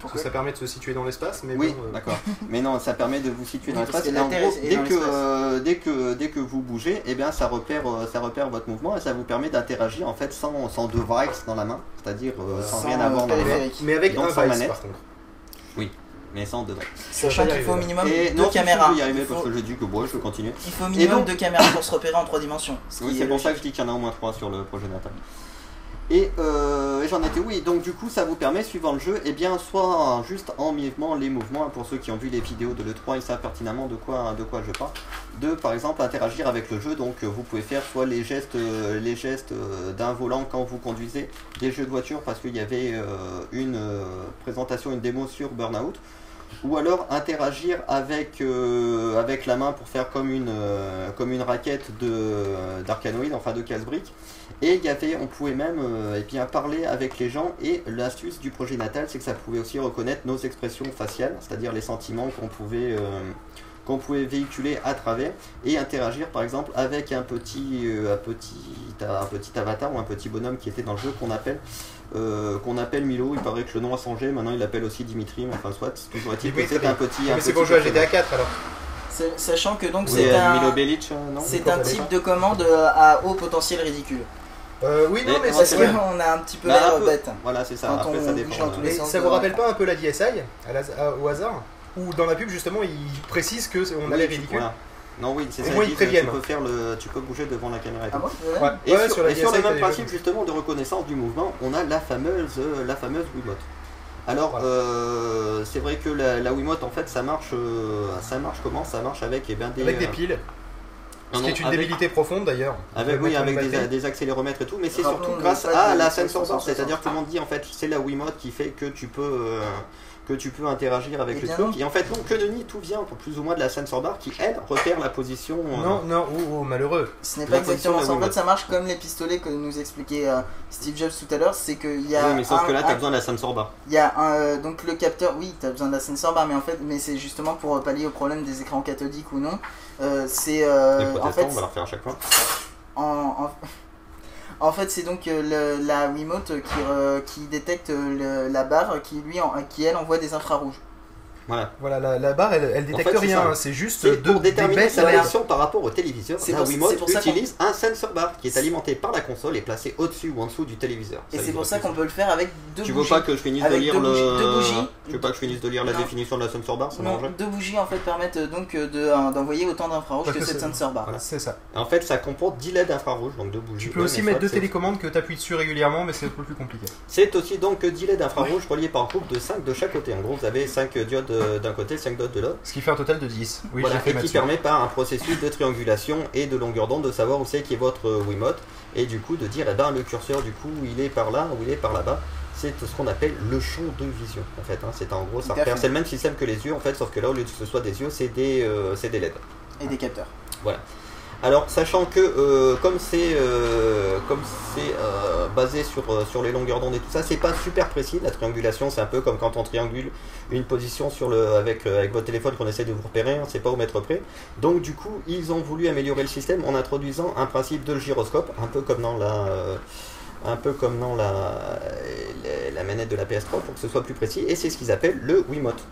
Parce que ça permet de se situer dans l'espace, mais Oui, bon, euh, d'accord. Mais non, ça permet de vous situer dans Oui, parce l'espace. Et en gros, dès que, euh, dès que dès que vous bougez, eh bien, ça repère euh, ça repère votre mouvement et ça vous permet d'interagir en fait sans, sans device dans la main, c'est-à-dire euh, sans, Sans, rien avoir dans la main, mais avec Donc, un sans manette. par contre. mais sans device. Sachant qu'il faut au minimum Et deux non, caméras. je vais y arriver Il parce faut, que je dis que bon, je vais continuer. il faut au minimum donc- deux caméras pour se repérer en trois dimensions. ce Oui, c'est est pour ça que je dis qu'il y en a au moins trois sur le projet natal. Et, euh, j'en étais oui, donc du coup ça vous permet, suivant le jeu, et bien soit juste en mouvement les mouvements, pour ceux qui ont vu les vidéos de l'E3, ils savent pertinemment de quoi, de quoi je parle, de par exemple interagir avec le jeu, donc vous pouvez faire soit les gestes, euh, les gestes euh, d'un volant quand vous conduisez des jeux de voiture, parce qu'il y avait euh, une présentation, une démo sur Burnout, ou alors interagir avec, avec la main pour faire comme une, comme une raquette de- d'Arcanoid, enfin de casse-brique. Et il y avait, on pouvait même euh, eh bien, parler avec les gens. Et l'astuce du projet natal, c'est que ça pouvait aussi reconnaître nos expressions faciales, c'est-à-dire les sentiments qu'on pouvait, euh, qu'on pouvait véhiculer à travers et interagir par exemple avec un petit, euh, un petit, un petit avatar ou un petit bonhomme qui était dans le jeu qu'on appelle euh, qu'on appelle Milo, il paraît que le nom a changé, maintenant il l'appelle aussi Dimitri, mais enfin soit, toujours est-il que Dimitri. c'est un petit... mais c'est pour jouer à. GTA 4 alors. Sachant que donc Oui, c'est un, Milo Bellic, non c'est un type de commande à haut potentiel ridicule. Euh, oui, non, Mais mais Parce qu'on a un petit peu Bah, l'air peu. bête. Voilà, c'est ça, Quand après on ça dépend. dans tous euh, les Mais sens ça vous rappelle pas un peu la DSI à la- à- au hasard Ou dans la pub justement ils précisent que c'est- on a tu- ridicule voilà. Non, oui, c'est ça. moins, ils ils disent, préviennent. Tu peux, faire le, tu peux bouger devant la caméra et Ah bon Ouais, Et, ouais, sur, sur et sur le même principe justement de reconnaissance du mouvement, on a la fameuse, euh, la fameuse Wiimote. Alors, Voilà. euh, c'est vrai que la, la Wiimote, en fait, ça marche, euh, ça marche comment? Ça marche avec eh bien, des, Avec des euh, piles. Ce qui est une avec- débilité profonde d'ailleurs. Avec, oui, avec des, accéléromètres et tout, mais c'est surtout grâce à la sensor bar, 560. c'est-à-dire tout le monde dit en fait c'est la Wiimote qui fait que tu peux euh, que tu peux interagir avec Eh le truc. Et en fait non, que nenni, tout vient plus ou moins de la sensor bar qui elle repère la position. euh, Non, non, oh, oh, malheureux. Ce n'est pas exactement ça. En fait, ça marche comme les pistolets que nous expliquait euh, Steve Jobs tout à l'heure. C'est qu'il y a Oui, mais sauf un- que là, tu as un- besoin de la sensor bar. Il y a un, euh, donc le capteur, oui, tu as besoin de la sensor bar, mais en fait, mais c'est justement pour pallier au problème des écrans cathodiques ou non. Euh, c'est euh, Les en protestants, fait, on va leur faire à chaque fois. en, en, en fait, c'est donc euh, le- la Wiimote qui, euh, qui détecte euh, le- la barre qui lui, en- qui elle envoie des infrarouges. Voilà. Voilà, la, la barre elle, elle détecte fait, rien, c'est juste deux, pour déterminer sa position par rapport au téléviseur. C'est La pour- Wiimote pour ça qu'on- utilise un sensor bar qui est alimenté par la console et placé au-dessus ou en dessous du téléviseur. Et c'est pour ça qu'on peut le faire avec deux Tu veux bougies. pas que je finisse de lire deux le. bougies- deux bougies. Tu veux pas que je finisse de lire la Non. définition de la sensor bar Ça Non, deux bougies en fait permettent euh, donc euh, de, euh, d'envoyer autant d'infrarouges que que cette sensor bar. Voilà. C'est ça. En fait, ça comporte 10 LED infrarouges, donc deux bougies. Tu peux aussi mettre deux télécommandes que tu appuies dessus régulièrement, mais c'est un peu plus compliqué. C'est aussi donc 10 LED infrarouges reliés par groupe de 5 de chaque côté. En gros, vous avez 5 diodes d'un côté, 5 diodes de l'autre. Ce qui fait un total de 10. Oui, Voilà, j'ai fait et qui permet par un processus de triangulation et de longueur d'onde de savoir où c'est qui est votre euh, Wiimote et du coup de dire eh ben, le curseur du coup il est par là ou il est par là-bas. C'est ce qu'on appelle le champ de vision en fait. hein. C'est en gros ça repère. C'est le même système que les yeux en fait, sauf que là au lieu que ce soit des yeux, c'est des, euh, c'est des LED. Et des capteurs. Alors, sachant que euh, comme c'est euh, euh, basé sur, les longueurs d'onde et tout ça, c'est pas super précis. La triangulation, c'est un peu comme quand on triangule une position avec, avec votre téléphone qu'on essaie de vous repérer, hein, c'est pas au mètre près. Donc du coup, ils ont voulu améliorer le système en introduisant un principe de gyroscope, un peu comme dans la manette de la PS3 pour que ce soit plus précis, et c'est ce qu'ils appellent le Wiimote.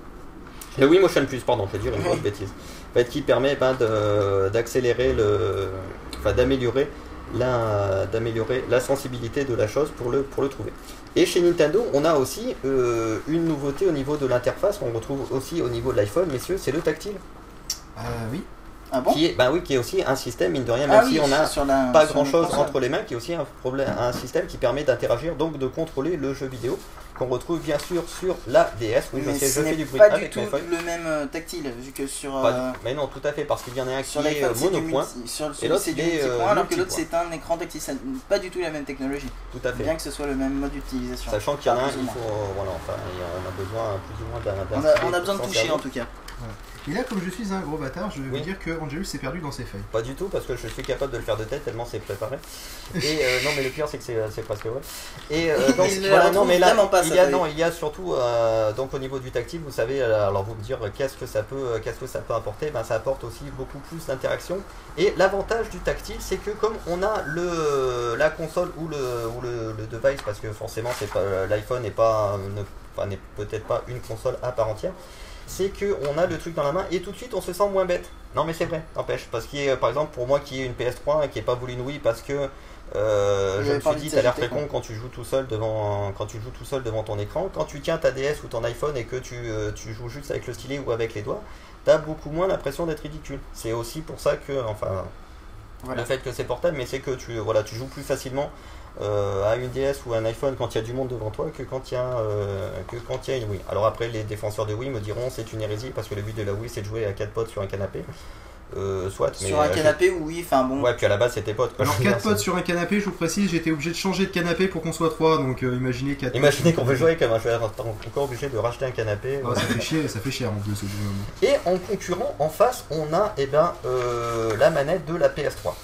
Le Wiimotion Plus, pardon, je vais dire une grosse bêtise. En fait, qui permet ben, d'accélérer le. Enfin, d'améliorer la, d'améliorer la sensibilité de la chose pour le, pour le trouver. Et chez Nintendo, on a aussi euh, une nouveauté au niveau de l'interface qu'on retrouve aussi au niveau de l'iPhone, messieurs, c'est le tactile. Euh, oui. Ah bon? Qui est, ben oui, qui est aussi un système, mine de rien, même Ah si oui, on a sur la, pas grand chose entre les mains, qui est aussi un, problème, un système qui permet d'interagir, donc de contrôler le jeu vidéo, qu'on retrouve bien sûr sur la DS. Oui, je Mais sais, je fais n'est du bruit pas du avec tout le même euh, tactile, vu que sur, euh, du- Mais non, tout à fait, parce qu'il y en a un qui sur est euh, du monopoint, sur et l'autre, c'est du multipoint, alors que l'autre c'est un écran tactile, ça- pas du tout la même technologie, tout à fait. bien que ce soit le même mode d'utilisation. Sachant qu'il y en a un, il faut, euh, voilà, enfin, on a besoin plus ou moins d'un. On a, besoin de toucher en tout cas. Et là, comme je suis un gros bâtard, je vais Oui. vous dire que Angelus s'est perdu dans ses feuilles. Pas du tout, parce que je suis capable de le faire de tête tellement c'est préparé. Et euh, non, mais le pire, c'est que c'est c'est presque vrai. Et euh, donc, Il voilà, non, mais là, vraiment pas, il y a, non, il y a surtout, euh, donc au niveau du tactile, vous savez, euh, alors vous me dire euh, qu'est-ce que ça peut, euh, qu'est-ce que ça peut apporter Ben, ça apporte aussi beaucoup plus d'interaction. Et l'avantage du tactile, c'est que comme on a le la console ou le ou le, le device, parce que forcément, c'est pas l'iPhone n'est pas ne- enfin, n'est peut-être pas une console à part entière c'est que on a le truc dans la main et tout de suite on se sent moins bête. Non mais c'est vrai, n'empêche. Parce qu'il par exemple pour moi qui ai une PS3 et qui n'ai pas voulu une Wii parce que euh, je me suis dit t'as l'air très con quand tu joues tout seul devant quand tu joues tout seul devant ton écran. Quand tu tiens ta DS ou ton iPhone et que tu, euh, tu joues juste avec le stylet ou avec les doigts, t'as beaucoup moins l'impression d'être ridicule. C'est aussi pour ça que enfin Voilà. le fait que c'est portable, mais c'est que tu voilà tu joues plus facilement euh, à une DS ou un iPhone quand il y a du monde devant toi que quand il y a euh, que quand il y a une Wii. Alors après les défenseurs de Wii me diront c'est une hérésie parce que le but de la Wii c'est de jouer à quatre potes sur un canapé. Euh, soit mais Sur un euh, je- canapé, oui, enfin bon. Ouais puis à la base c'était potes. quoi. Alors Je veux 4 dire, potes sur un canapé, je vous précise, j'étais obligé de changer de canapé pour qu'on soit 3, donc euh, imaginez 4 c'est- Imaginez qu'on veut jouer comme un joueur encore obligé de racheter un canapé. ça fait chier, ça fait cher en plus au bout. Et en concurrent, en face, on a eh ben, euh, la manette de la PS3.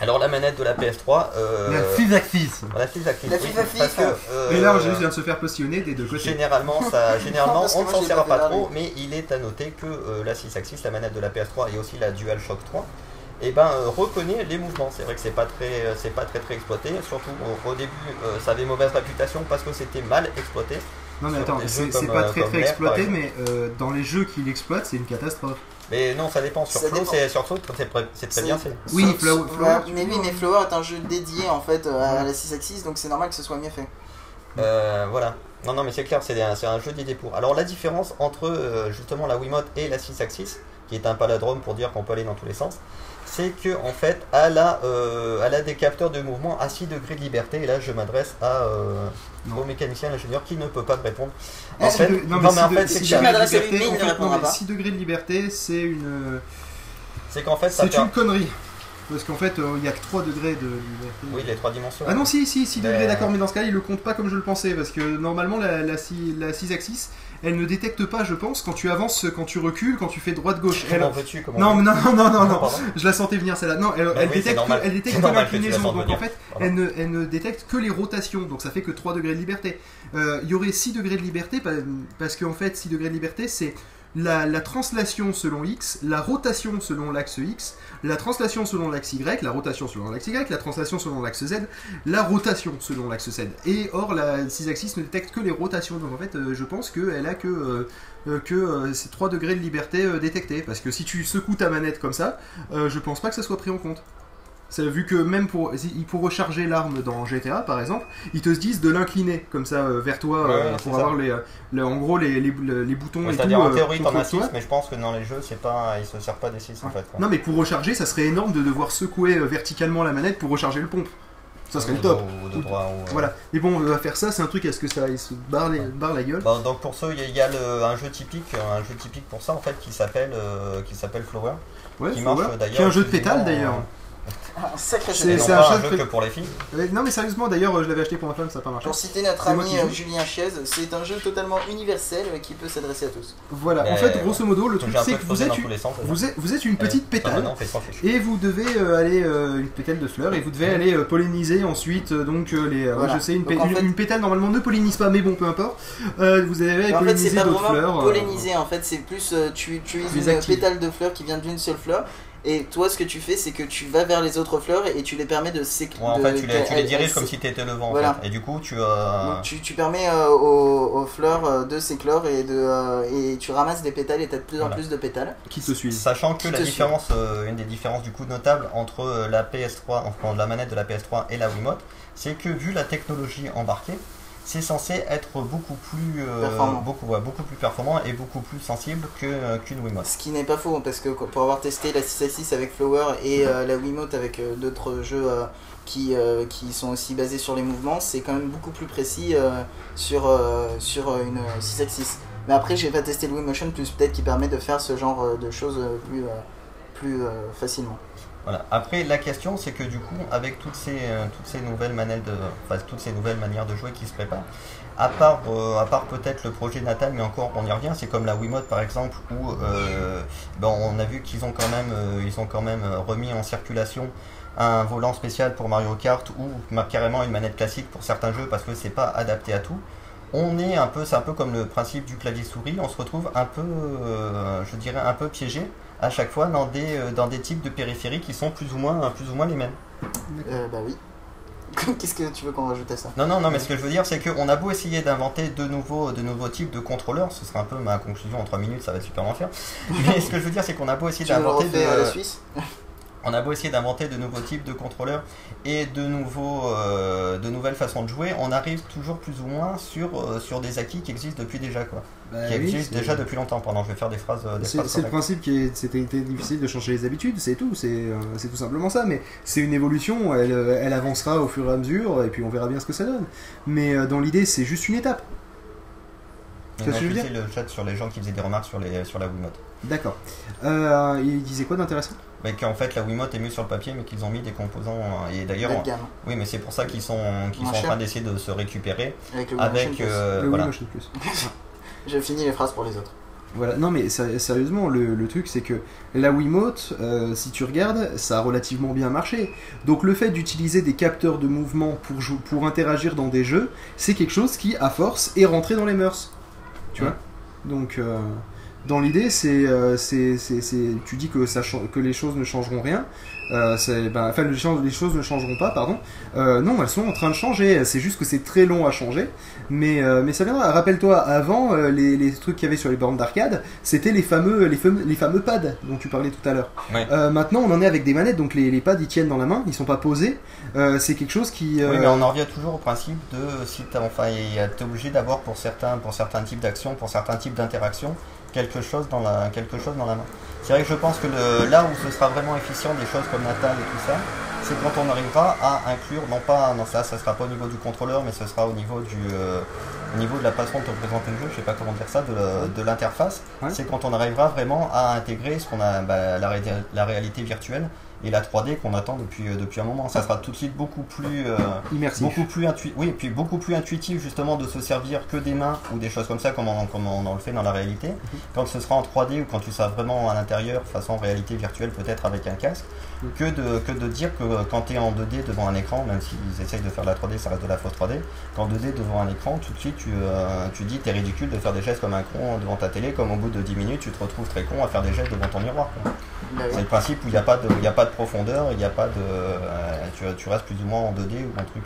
Alors la manette de la PS3, euh, La Fisaxis la Fils Active, La oui, Active. parce que, euh, Et là, Angelus vient de se faire postillonner des deux côtés. Généralement, ça, généralement on ne s'en sert pas trop, la mais il est à noter que euh, la 6 axis, la manette de la PS3 et aussi la DualShock 3, eh ben, euh, reconnaît les mouvements. C'est vrai que c'est pas très, c'est pas très très exploité. Surtout au, au début, euh, ça avait mauvaise réputation parce que c'était mal exploité. Non mais attends, c'est pas très très exploité, mais euh, dans les jeux qu'il exploite, c'est une catastrophe. Mais non, ça dépend. Sur Ça Flow, c'est sur Flow, c'est très, bien fait. Oui, ouais, tu mais oui, mais. Flower est un jeu dédié en fait euh, à la 6 axis, donc c'est normal que ce soit mieux fait. Euh, voilà. Non, non, mais c'est clair, c'est un, c'est un jeu dédié pour. Alors, la différence entre euh, justement la Wiimote et la 6 axis, qui est un paladrome pour dire qu'on peut aller dans tous les sens, c'est que en fait, elle a, euh, elle a des capteurs de mouvement à 6 degrés de liberté. Et là, je m'adresse à euh, au mécanicien, l'ingénieur, qui ne peut pas me répondre. En fait, de- non, mais mais en fait, c'est que il ne fait, répondra non, mais pas. 6 degrés de liberté, c'est une, c'est qu'en fait, ça c'est une connerie. Parce qu'en fait, euh, il y a que 3 degrés de liberté. Oui, les trois dimensions. Ah non, si, si, 6 Mais- degrés, d'accord, mais dans ce cas-là, il le compte pas comme je le pensais, parce que normalement, la, la, 6 la 6 axis, elle ne détecte pas, je pense, quand tu avances, quand tu recules, quand tu fais droite-gauche. Elle... Non, non, non, non, non, je la sentais venir celle-là. Non, elle, Bah elle oui, c'est détecte, que, elle détecte que l'inclinaison, donc en fait, elle ne, elle ne détecte que les rotations, donc ça fait que 3 degrés de liberté. Euh, Il y aurait 6 degrés de liberté, pa- parce qu'en fait, 6 degrés de liberté, c'est la, la translation selon x, la rotation selon l'axe x, la translation selon l'axe y, la rotation selon l'axe y, la translation selon l'axe z, la rotation selon l'axe z. Et or, la 6 axis ne détecte que les rotations, donc en fait, euh, je pense qu'elle a que, euh, euh, ces 3 degrés de liberté détectés, parce que si tu secoues ta manette comme ça, je pense pas que ça soit pris en compte. Vu que même pour, pour recharger l'arme dans GTA par exemple, ils te se disent de l'incliner comme ça euh, vers toi Ouais, euh, pour ça. avoir les, euh, le- en gros les, les, les boutons Ouais, et tout. C'est-à-dire en théorie, t'en as 6, toi. mais je pense que dans les jeux, c'est pas, ils se servent pas des 6 en fait. quoi. Non mais pour recharger, ça serait énorme de devoir secouer verticalement la manette pour recharger le pompe. Ça serait Ou le top. ou de droit, ou- Voilà. Mais bon, on va faire ça, c'est un truc à ce que ça il se barre, les- barre la gueule. Bon, donc pour ceux, il y a, il y a le- un jeu typique, un jeu typique pour ça en fait qui s'appelle euh, qui s'appelle Flower, Ouais, qui marche d'ailleurs. Qui est un jeu de pétale d'ailleurs. Un sacré C'est- jeu. un un de jeu que pour les filles. Euh, Non mais sérieusement, d'ailleurs, euh, je l'avais acheté pour ma femme, ça n'a pas marché. Pour citer notre ami euh, Julien Chiez, c'est un jeu totalement universel qui peut s'adresser à tous. Voilà. En fait, grosso modo, le truc c'est que vous êtes, une- tous les sens. vous êtes, vous êtes une petite pétale. Fait sans fiche. Et vous devez euh, aller euh, une pétale de fleurs et vous devez aller euh, polliniser ensuite euh, donc euh, les. euh, Voilà. Je sais une, Donc, pé- en une- fait- une pétale normalement ne pollinise pas mais bon peu importe. Euh, vous allez en polliniser d'autres fleurs. polliniser, en fait, c'est plus tu utilises une pétale de fleurs qui vient d'une seule fleur. Et toi, ce que tu fais, c'est que tu vas vers les autres fleurs et tu les permets de s'éclater. Ouais, en fait, tu les, tu les diriges comme si tu étais le vent. en Voilà. fait. Et du coup, tu. euh, Donc tu, tu permets euh, aux, aux fleurs euh, de s'éclore et, de, euh, et tu ramasses des pétales et t'as de plus en plus de pétales. qui te suivent. Sachant que Qui la différence, euh, une des différences du coup notables entre la PS3, enfin la manette de la PS3 et la Wiimote, c'est que vu la technologie embarquée, c'est censé être beaucoup plus, euh, Performant. beaucoup, ouais, beaucoup plus performant et beaucoup plus sensible que, euh, qu'une Wiimote. Ce qui n'est pas faux, parce que pour avoir testé la 6 à 6 avec Flower et euh, la Wiimote avec d'autres jeux qui, euh, qui sont aussi basés sur les mouvements, c'est quand même beaucoup plus précis euh, sur, euh, sur une 6 à 6. Mais après, j'ai pas testé le Wii Motion Plus, peut-être qui permet de faire ce genre de choses plus, plus facilement. Voilà. Après, la question, c'est que du coup, avec toutes ces, euh, toutes ces nouvelles de, enfin toutes ces nouvelles manières de jouer qui se préparent, À part, euh, à part peut-être le projet Natal, mais encore on y revient, c'est comme la Wiimote par exemple, où euh, ben, on a vu qu'ils ont quand même, ils ont quand même remis en circulation un volant spécial pour Mario Kart ou carrément une manette classique pour certains jeux parce que c'est pas adapté à tout. On est un peu, c'est un peu comme le principe du clavier souris, on se retrouve un peu, je dirais un peu piégé à chaque fois dans des, euh, dans des types de périphéries qui sont plus ou moins, plus ou moins les mêmes. Euh, bah oui. Qu'est-ce que tu veux qu'on rajoute à ça? Non, non, non, mais ce que je veux dire, c'est qu'on a beau essayer d'inventer de nouveaux, de nouveaux types de contrôleurs, ce sera un peu ma conclusion en 3 minutes, ça va être super faire. Mais ce que je veux dire, c'est qu'on a beau essayer d'inventer à la de, Suisse? On a beau essayer d'inventer de nouveaux types de contrôleurs et de, nouveaux, euh, de nouvelles façons de jouer, on arrive toujours plus ou moins sur, euh, sur des acquis qui existent depuis déjà, quoi. Bah qui oui, existent déjà depuis longtemps. Pardon, je vais faire des phrases. euh, des C'est c'est le principe qui est, c'était difficile de changer les habitudes, c'est tout, c'est euh, c'est tout simplement ça. Mais c'est une évolution, elle, elle avancera au fur et à mesure, et puis on verra bien ce que ça donne. Mais dans l'idée, c'est juste une étape. Je dire sais le chat sur les gens qui faisaient des remarques sur, les, sur la Wiimote. D'accord. Euh, il disait quoi d'intéressant? Mais qu'en fait, la Wiimote est mieux sur le papier, mais qu'ils ont mis des composants. euh, Et d'ailleurs, Bas de gamme. oui, mais c'est pour ça qu'ils sont, qu'ils sont en train d'essayer de se récupérer Avec le avec. Euh, Le voilà. Wii Motion Plus. J'ai fini les phrases pour les autres. Voilà, non mais sé- sérieusement, le, le truc c'est que la Wiimote, euh, si tu regardes, ça a relativement bien marché. Donc le fait d'utiliser des capteurs de mouvement pour, pour interagir dans des jeux, c'est quelque chose qui, à force, est rentré dans les mœurs. Tu vois? Donc, euh, dans l'idée, c'est, euh, c'est, tu dis que, ça, chan- que les choses ne changeront rien. Euh, ben, enfin, les, choses ne changeront pas, pardon. Euh, non, elles sont en train de changer. C'est juste que c'est très long à changer. Mais, mais ça viendra. Rappelle-toi, avant, les, les trucs qu'il y avait sur les bornes d'arcade, c'était les fameux, les, fameux, les fameux pads dont tu parlais tout à l'heure. Ouais. Maintenant, on en est avec des manettes, donc les, les pads ils tiennent dans la main, ils sont pas posés. C'est quelque chose qui. Oui, mais on en revient toujours au principe de si enfin, t'es obligé d'avoir pour certains, pour certains types d'actions, pour certains types d'interactions, quelque chose dans la, quelque chose dans la main. C'est vrai que je pense que le, là où ce sera vraiment efficient des choses comme Natal et tout ça, c'est quand on arrivera à inclure, non pas, non ça, ça sera pas au niveau du contrôleur, mais ce sera au niveau du, euh, au niveau de la façon de te présenter le jeu, je sais pas comment dire ça, de, de l'interface. Ouais. C'est quand on arrivera vraiment à intégrer ce qu'on a, bah, la, ré- la réalité virtuelle et la 3D qu'on attend depuis, euh, depuis un moment. Ça sera tout de suite beaucoup plus, euh, immersif. beaucoup plus intuitif, oui, et puis beaucoup plus intuitif justement de se servir que des mains ou des choses comme ça comme on, comme on le fait dans la réalité. Quand ce sera en 3D ou quand tu seras vraiment à l'intérieur, façon réalité virtuelle peut-être avec un casque, Mhm. Que de, que de dire que quand tu es en 2D devant un écran, même s'ils essayent de faire de la 3D, ça reste de la fausse 3D, qu'en 2D devant un écran, tout de suite tu, euh, tu dis t'es ridicule de faire des gestes comme un con devant ta télé, comme au bout de 10 minutes tu te retrouves très con à faire des gestes devant ton miroir. quoi. Bah. C'est le principe où il n'y a, pas de- y a pas de profondeur, il n'y a pas de. euh, tu, tu restes plus ou moins en 2D ou un truc.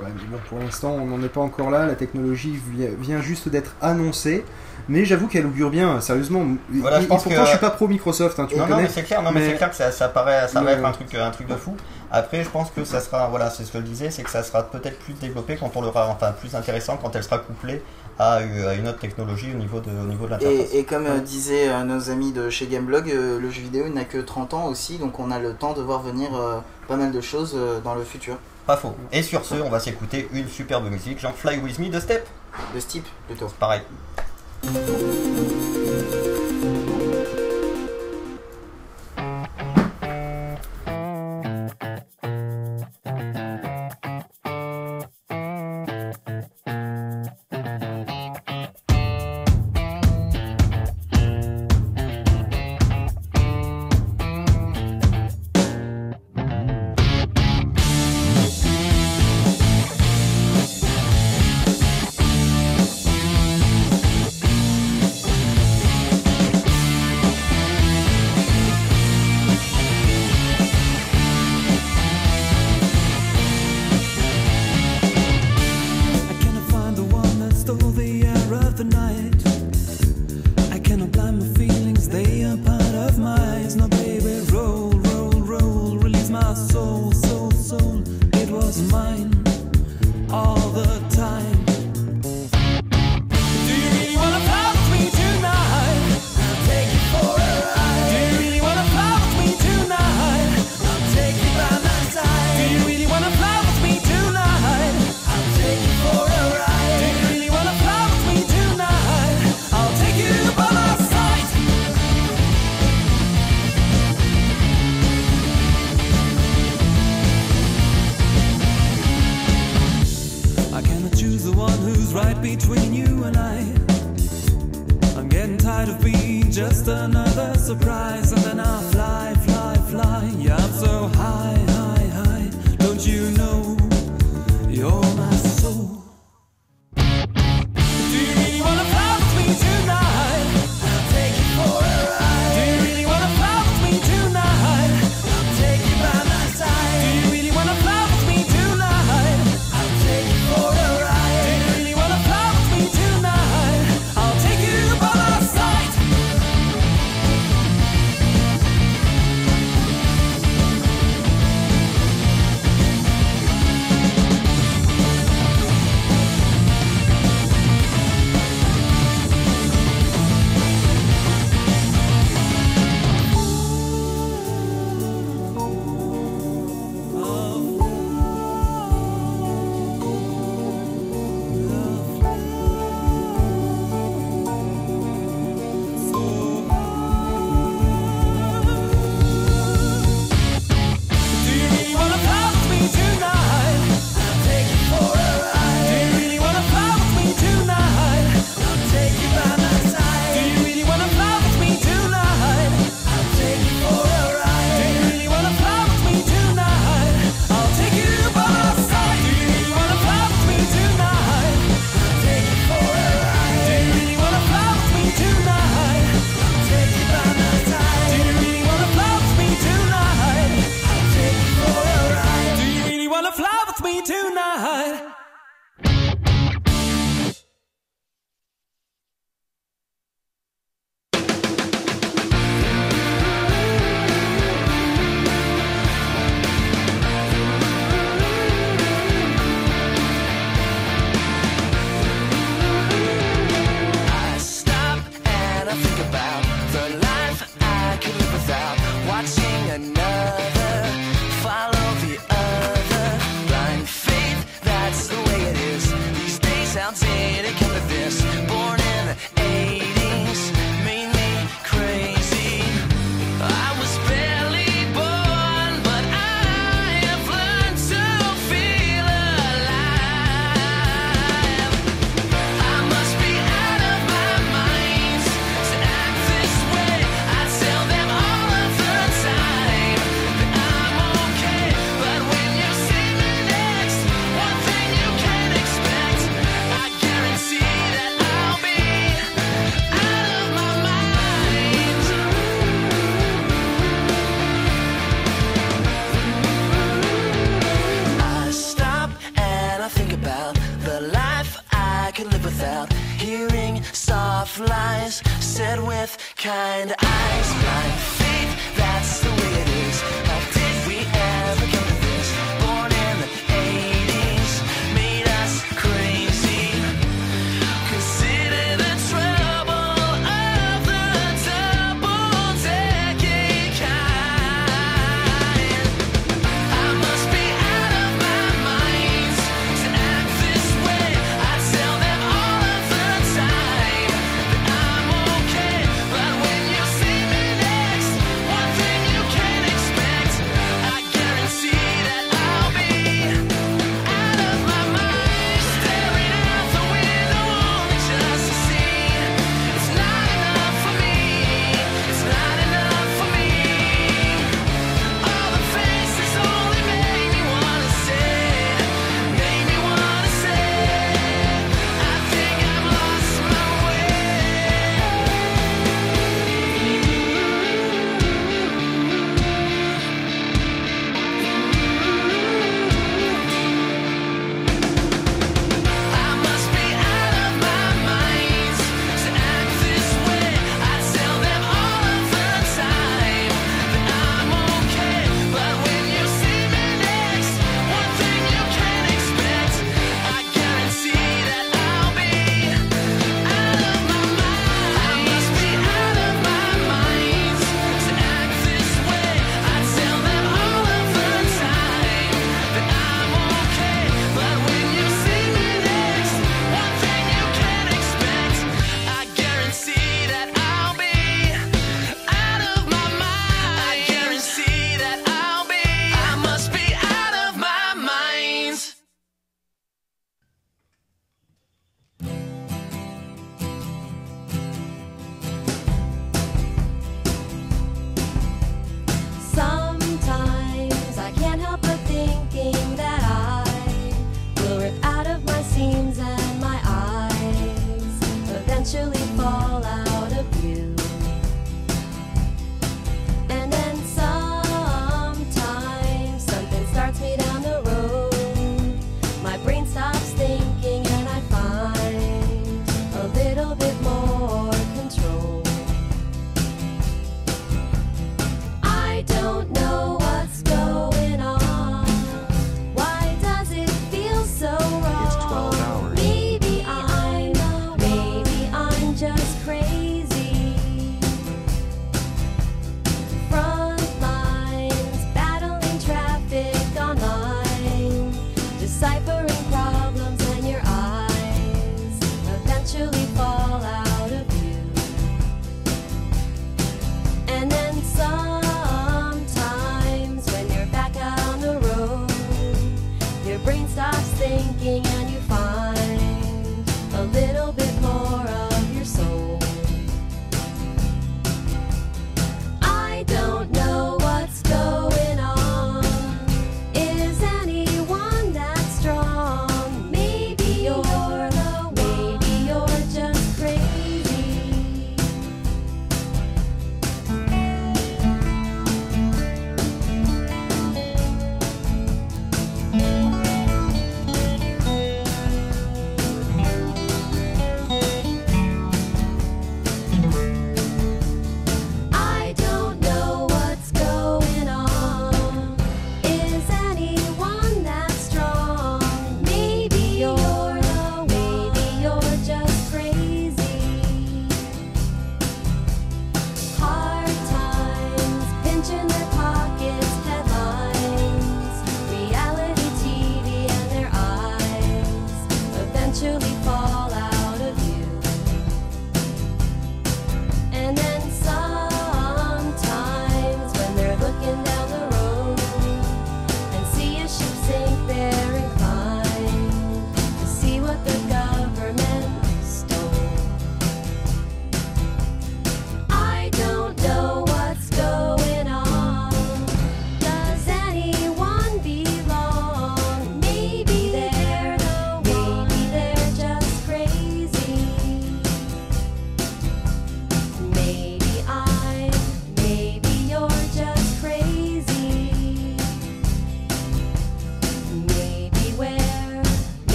Ouais, mais bon, pour l'instant, on n'en est pas encore là. La technologie vi- vient juste d'être annoncée. Mais j'avoue qu'elle augure bien, sérieusement. Voilà, je et pense pourtant, que- je suis pas pro Microsoft, hein, tu non, me non, connais. mais c'est clair, non, mais, mais- c'est clair que ça, ça paraît, ça va être un truc, un truc de fou. Après, je pense que ça sera, voilà, c'est ce que je disais, c'est que ça sera peut-être plus développé quand on l'aura, enfin, plus intéressant quand elle sera couplée à, euh, une autre technologie au niveau de, au niveau de l'interface. Et, et comme euh, disaient euh, nos amis de chez Gameblog, euh, le jeu vidéo il n'a que 30 ans aussi, donc on a le temps de voir venir euh, pas mal de choses euh, dans le futur. Pas faux. Et sur ce, on va s'écouter une superbe musique, genre Fly With Me de Step. De type plutôt. Pareil.